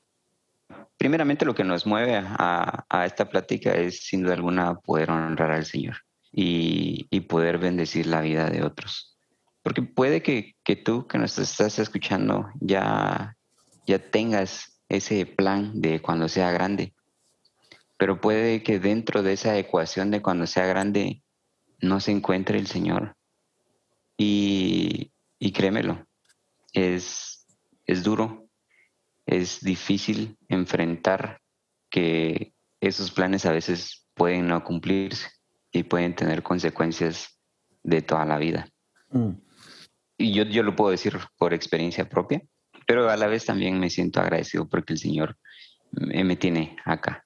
Primeramente, lo que nos mueve a, esta plática es, sin duda alguna, poder honrar al Señor y, y poder bendecir la vida de otros. Porque puede que, tú que nos estás escuchando ya, ya tengas ese plan de cuando sea grande, pero puede que dentro de esa ecuación de cuando sea grande no se encuentre el Señor. Y, y créemelo, es, es duro, es difícil enfrentar que esos planes a veces pueden no cumplirse y pueden tener consecuencias de toda la vida. Mm. Y yo, yo lo puedo decir por experiencia propia, pero a la vez también me siento agradecido porque el Señor me, tiene acá.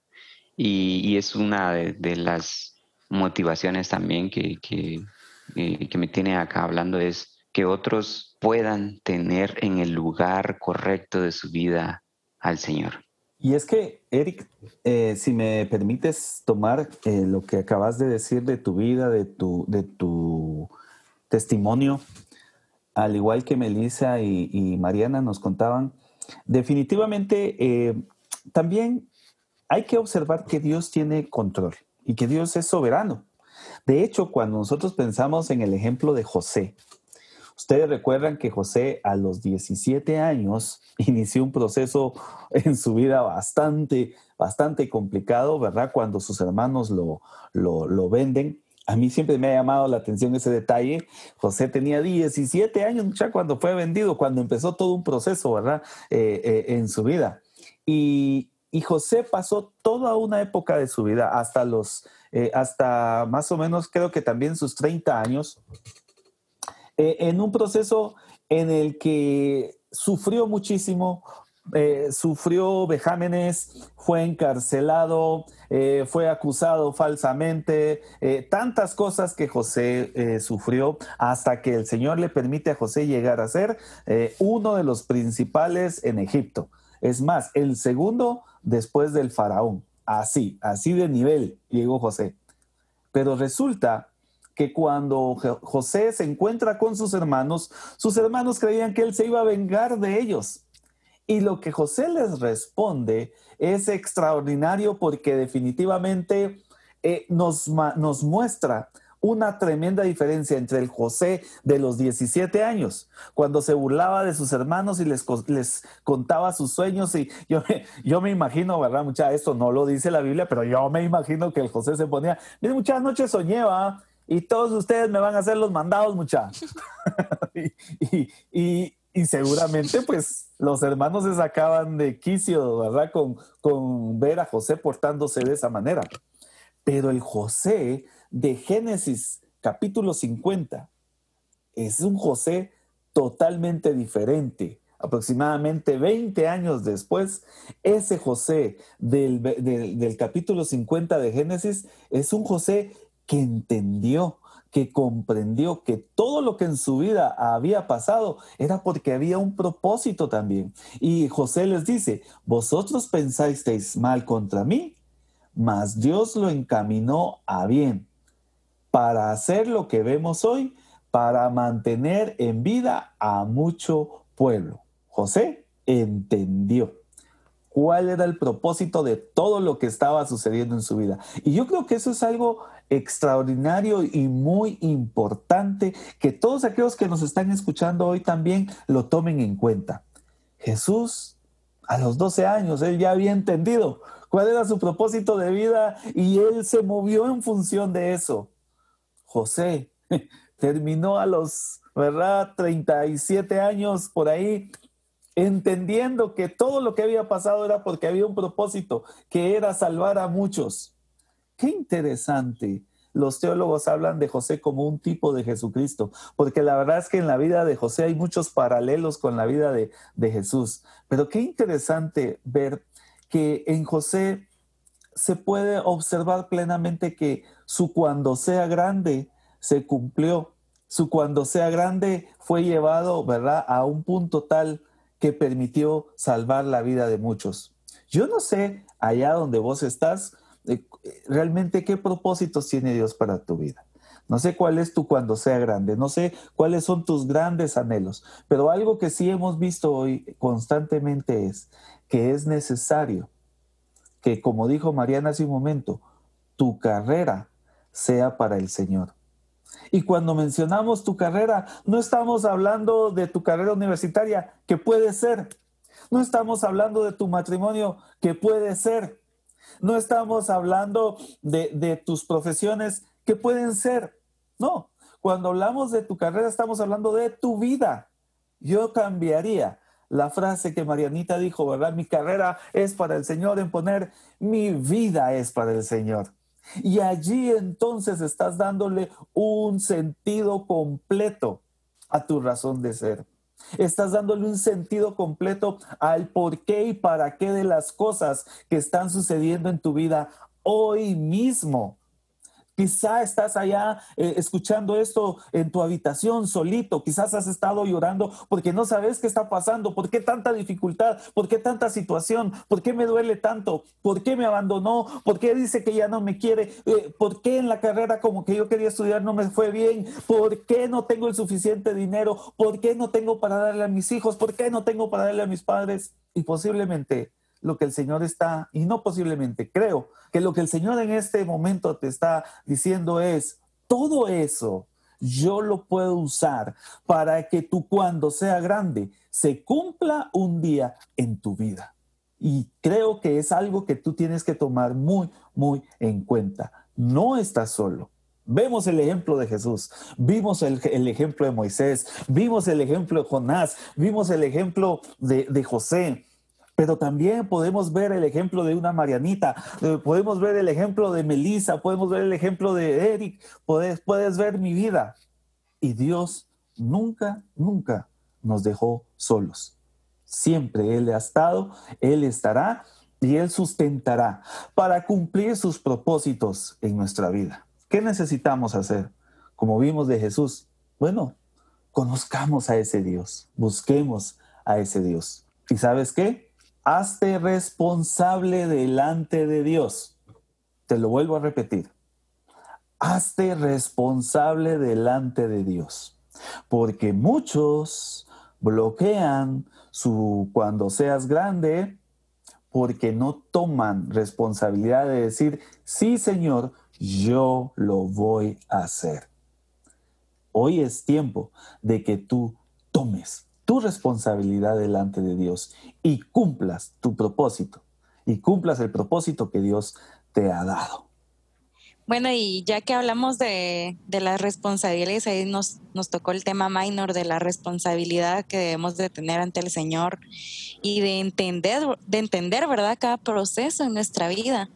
Y, es una de, las motivaciones también que, eh, que, me tiene acá hablando, es que otros puedan tener en el lugar correcto de su vida al Señor. Y es que, Eric, eh, si me permites tomar eh, lo que acabas de decir de tu vida, de tu, de tu testimonio, al igual que Melissa y, Mariana nos contaban, definitivamente eh, también hay que observar que Dios tiene control y que Dios es soberano. De hecho, cuando nosotros pensamos en el ejemplo de José, Ustedes recuerdan que José a los 17 años <laughs> inició un proceso en su vida bastante, bastante complicado, ¿verdad? Cuando sus hermanos lo, lo, venden. A mí siempre me ha llamado la atención ese detalle. José tenía 17 años ya cuando fue vendido, cuando empezó todo un proceso, ¿verdad? Eh, eh, en su vida. Y, José pasó toda una época de su vida, hasta los, eh, hasta más o menos creo que también sus 30 años, en un proceso en el que sufrió muchísimo, eh, sufrió vejámenes, fue encarcelado, eh, fue acusado falsamente, tantas cosas que José sufrió hasta que el Señor le permite a José llegar a ser uno de los principales en Egipto. Es más, el segundo después del faraón. Así, así de nivel llegó José. Pero resulta que cuando José se encuentra con sus hermanos, sus hermanos creían que él se iba a vengar de ellos. Y lo que José les responde es extraordinario porque definitivamente eh, nos, nos muestra una tremenda diferencia entre el José de los 17 años, cuando se burlaba de sus hermanos y les, les contaba sus sueños. Y yo, yo me imagino, ¿verdad? Mucha, esto no lo dice la Biblia, pero yo me imagino que el José se ponía, mire, muchas noches soñé, y todos ustedes me van a hacer los mandados, muchachos. <laughs> y, seguramente, pues, los hermanos se sacaban de quicio, ¿verdad? Con, con ver a José portándose de esa manera. Pero el José de Génesis capítulo 50 es un José totalmente diferente. Aproximadamente 20 años después, ese José del, del capítulo 50 de Génesis es un José que entendió, que comprendió que todo lo que en su vida había pasado era porque había un propósito también. Y José les dice, vosotros pensasteis mal contra mí, mas Dios lo encaminó a bien para hacer lo que vemos hoy, para mantener en vida a mucho pueblo. José entendió cuál era el propósito de todo lo que estaba sucediendo en su vida. Y yo creo que eso es algo extraordinario y muy importante que todos aquellos que nos están escuchando hoy también lo tomen en cuenta. Jesús, a los 12 años, él ya había entendido cuál era su propósito de vida y él se movió en función de eso. José <laughs> terminó a los, ¿verdad? 37 años por ahí entendiendo que todo lo que había pasado era porque había un propósito, que era salvar a muchos. Qué interesante. Los teólogos hablan de José como un tipo de Jesucristo, porque la verdad es que en la vida de José hay muchos paralelos con la vida de, Jesús. Pero qué interesante ver que en José se puede observar plenamente que su cuando sea grande se cumplió. Su cuando sea grande fue llevado, ¿verdad?, a un punto tal que permitió salvar la vida de muchos. Yo no sé allá donde vos estás, realmente qué propósitos tiene Dios para tu vida. No sé cuál es tu cuando sea grande, no sé cuáles son tus grandes anhelos, pero algo que sí hemos visto hoy constantemente es que es necesario que, como dijo Mariana hace un momento, tu carrera sea para el Señor. Y cuando mencionamos tu carrera, no estamos hablando de tu carrera universitaria, que puede ser. No estamos hablando de tu matrimonio, que puede ser. No estamos hablando de, tus profesiones, que pueden ser. No, cuando hablamos de tu carrera, estamos hablando de tu vida. Yo cambiaría la frase que Marianita dijo, ¿verdad? Mi carrera es para el Señor en poner, mi vida es para el Señor. Y allí entonces estás dándole un sentido completo a tu razón de ser. Estás dándole un sentido completo al por qué y para qué de las cosas que están sucediendo en tu vida hoy mismo. Quizá estás allá eh, escuchando esto en tu habitación solito, quizás has estado llorando porque no sabes qué está pasando, por qué tanta dificultad, por qué tanta situación, por qué me duele tanto, por qué me abandonó, por qué dice que ya no me quiere, eh, por qué en la carrera como que yo quería estudiar no me fue bien, por qué no tengo el suficiente dinero, por qué no tengo para darle a mis hijos, por qué no tengo para darle a mis padres. Y posiblemente lo que el Señor está, y no posiblemente, creo que lo que el Señor en este momento te está diciendo es, todo eso yo lo puedo usar para que tú cuando sea grande se cumpla un día en tu vida. Y creo que es algo que tú tienes que tomar muy, muy en cuenta. No estás solo. Vemos el ejemplo de Jesús, vimos el, ejemplo de Moisés, vimos el ejemplo de Jonás, vimos el ejemplo de, de José pero también podemos ver el ejemplo de una Marianita, eh, podemos ver el ejemplo de Melissa, podemos ver el ejemplo de Eric, puedes, puedes ver mi vida. Y Dios nunca, nunca nos dejó solos. Siempre Él ha estado, Él estará y Él sustentará para cumplir sus propósitos en nuestra vida. ¿Qué necesitamos hacer? Como vimos de Jesús, bueno, conozcamos a ese Dios, busquemos a ese Dios. ¿Y sabes qué? Hazte responsable delante de Dios. Te lo vuelvo a repetir. Hazte responsable delante de Dios. Porque muchos bloquean su cuando seas grande porque no toman responsabilidad de decir, sí Señor, yo lo voy a hacer. Hoy es tiempo de que tú tomes tu responsabilidad delante de Dios y cumplas tu propósito y cumplas el propósito que Dios te ha dado. Bueno, y ya que hablamos de, de las responsabilidades, ahí nos, nos tocó el tema minor de la responsabilidad que debemos de tener ante el Señor y de entender, de entender, ¿verdad?, cada proceso en nuestra vida.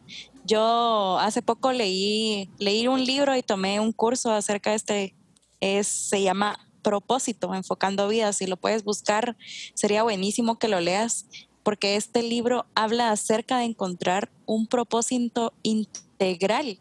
Yo hace poco leí, leí un libro y tomé un curso acerca de este, es, se llama propósito, enfocando vidas. Si lo puedes buscar, sería buenísimo que lo leas, porque este libro habla acerca de encontrar un propósito integral,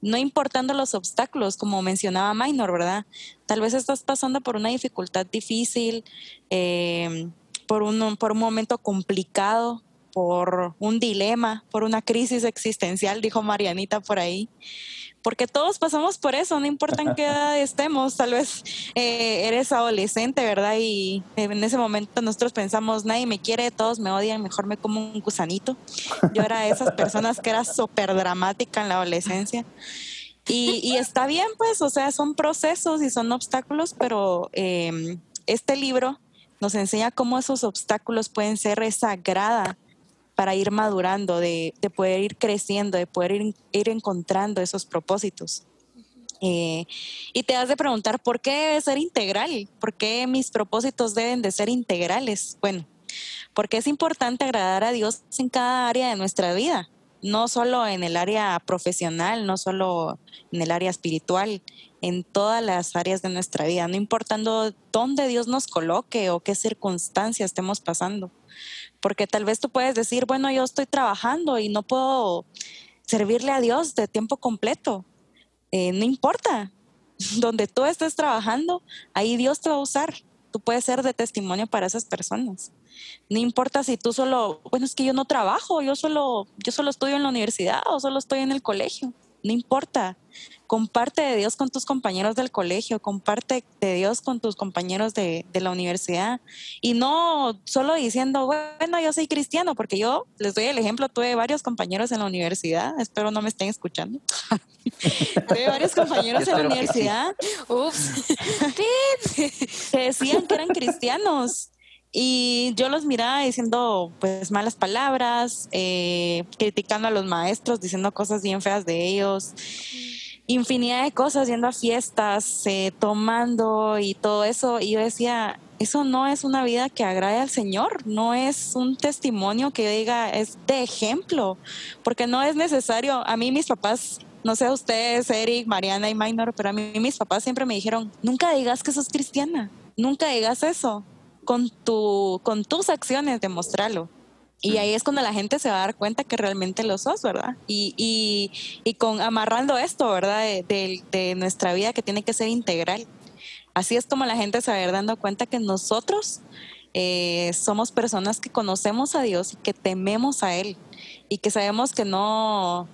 no importando los obstáculos, como mencionaba Minor, ¿verdad? Tal vez estás pasando por una dificultad difícil, eh, por, un, por un momento complicado, por un dilema, por una crisis existencial, dijo Marianita por ahí porque todos pasamos por eso, no importa en qué <laughs> edad estemos, tal vez eh, eres adolescente, ¿verdad? Y en ese momento nosotros pensamos, nadie me quiere, todos me odian, mejor me como un gusanito. Yo era de esas personas que era súper dramática en la adolescencia. Y, está bien, pues, o sea, son procesos y son obstáculos, pero em, este libro nos enseña cómo esos obstáculos pueden ser esa grada para ir madurando, de, poder ir creciendo, de poder ir, encontrando esos propósitos. Eh, y te has de preguntar, ¿por qué debe ser integral? ¿Por qué mis propósitos deben de ser integrales? Bueno, porque es importante agradar a Dios en cada área de nuestra vida, no solo en el área profesional, no solo en el área espiritual, en todas las áreas de nuestra vida, no importando dónde Dios nos coloque o qué circunstancias estemos pasando porque tal vez tú puedes decir, bueno, yo estoy trabajando y no puedo servirle a Dios de tiempo completo. Eh, no importa, <laughs> donde tú estés trabajando, ahí Dios te va a usar. Tú puedes ser de testimonio para esas personas. No importa si tú solo, bueno, es que yo no trabajo, yo solo, yo solo estudio en la universidad o solo estoy en el colegio. No importa. Comparte de Dios con tus compañeros del colegio, comparte de Dios con tus compañeros de, la universidad. Y no solo diciendo, bueno, yo soy cristiano, porque yo les doy el ejemplo, tuve varios compañeros en la universidad, espero no me estén escuchando. <laughs> tuve varios compañeros en la universidad. <laughs> <laughs> Que decían que eran cristianos. Y yo los miraba diciendo pues malas palabras, eh, criticando a los maestros, diciendo cosas bien feas de ellos infinidad de cosas, yendo a fiestas, eh, tomando y todo eso. Y yo decía, eso no es una vida que agrade al Señor, no es un testimonio que diga, es de ejemplo, porque no es necesario. A mí mis papás no sé a ustedes, Eric, Mariana y Minor, pero a mí mis papás siempre me dijeron, nunca digas que sos cristiana, nunca digas eso, con, tu, con tus acciones demostrarlo. Y ahí es cuando la gente se va a dar cuenta que realmente lo sos, ¿verdad? Y, y, y con amarrando esto, ¿verdad? De, de, nuestra vida que tiene que ser integral. Así es como la gente se va a ir dando cuenta que nosotros eh, somos personas que conocemos a Dios y que tememos a Él y que sabemos que no,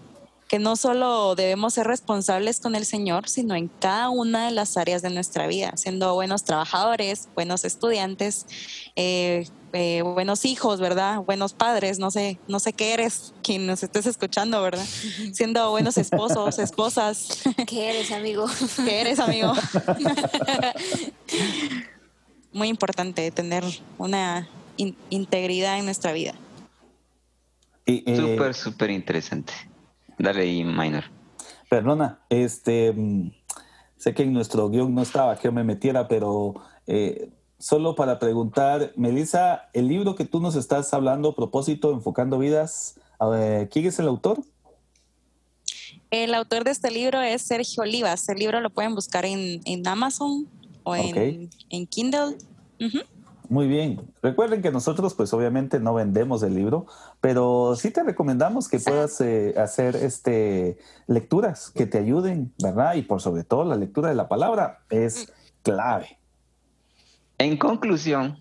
que no solo debemos ser responsables con el Señor, sino en cada una de las áreas de nuestra vida, siendo buenos trabajadores, buenos estudiantes, eh, eh, buenos hijos, ¿verdad? Buenos padres, no sé, no sé qué eres, quien nos estés escuchando, ¿verdad? Siendo buenos esposos, esposas. <laughs> ¿Qué eres, amigo? <laughs> ¿Qué eres, amigo? <laughs> muy importante tener una integridad en nuestra vida. Eh, súper, súper interesante. Dale ahí, Minor. Perdona, este, mm, sé que en nuestro guion no estaba que yo me metiera, pero eh, solo para preguntar, Melissa, el libro que tú nos estás hablando, Propósito, Enfocando Vidas, ¿quién es el autor? El autor de este libro es Sergio Olivas. El libro lo pueden buscar en, en Amazon o en, Kindle. Muy bien. Recuerden que nosotros, pues obviamente no vendemos el libro, pero sí te recomendamos que puedas eh, hacer este, lecturas que te ayuden, ¿verdad? Y por sobre todo la lectura de la palabra es clave. En conclusión,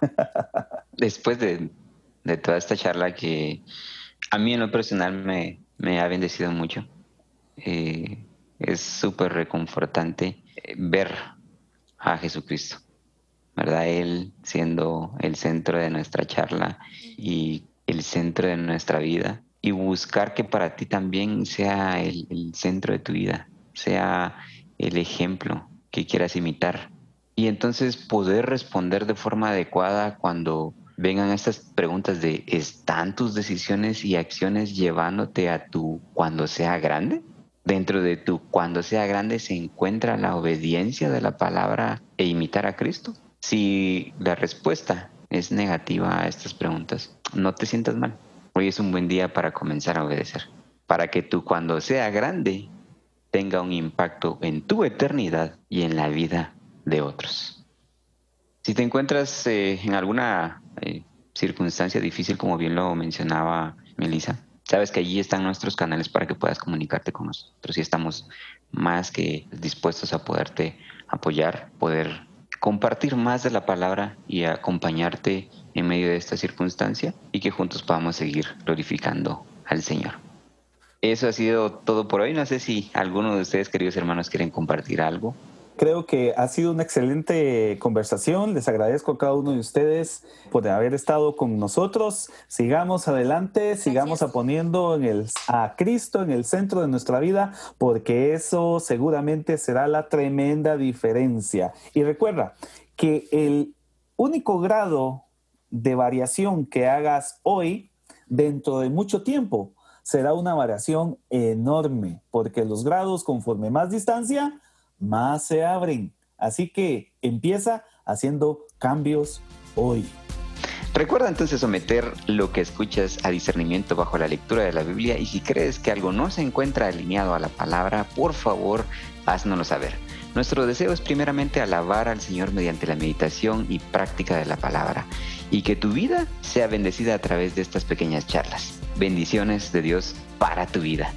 <laughs> después de, toda esta charla que a mí en lo personal me, ha bendecido mucho, eh, es súper reconfortante ver a Jesucristo, ¿verdad? Él siendo el centro de nuestra charla y el centro de nuestra vida y buscar que para ti también sea el, centro de tu vida, sea el ejemplo que quieras imitar. Y entonces poder responder de forma adecuada cuando vengan estas preguntas de ¿están tus decisiones y acciones llevándote a tu cuando sea grande? dentro de tu cuando sea grande se encuentra la obediencia de la palabra e imitar a Cristo? Si la respuesta es negativa a estas preguntas, no te sientas mal. Hoy es un buen día para comenzar a obedecer, para que tú cuando sea grande tenga un impacto en tu eternidad y en la vida de otros. Si te encuentras eh, en alguna eh, circunstancia difícil, como bien lo mencionaba Melissa, Sabes que allí están nuestros canales para que puedas comunicarte con nosotros y estamos más que dispuestos a poderte apoyar, poder compartir más de la palabra y acompañarte en medio de esta circunstancia y que juntos podamos seguir glorificando al Señor. Eso ha sido todo por hoy. No sé si alguno de ustedes, queridos hermanos, quieren compartir algo Creo que ha sido una excelente conversación. Les agradezco a cada uno de ustedes por haber estado con nosotros. Sigamos adelante, sigamos poniendo en el, a Cristo en el centro de nuestra vida, porque eso seguramente será la tremenda diferencia. Y recuerda que el único grado de variación que hagas hoy, dentro de mucho tiempo, será una variación enorme, porque los grados conforme más distancia, más se abren. Así que empieza haciendo cambios hoy. Recuerda entonces someter lo que escuchas a discernimiento bajo la lectura de la Biblia y si crees que algo no se encuentra alineado a la palabra, por favor, haznoslo saber. Nuestro deseo es primeramente alabar al Señor mediante la meditación y práctica de la palabra y que tu vida sea bendecida a través de estas pequeñas charlas. Bendiciones de Dios para tu vida.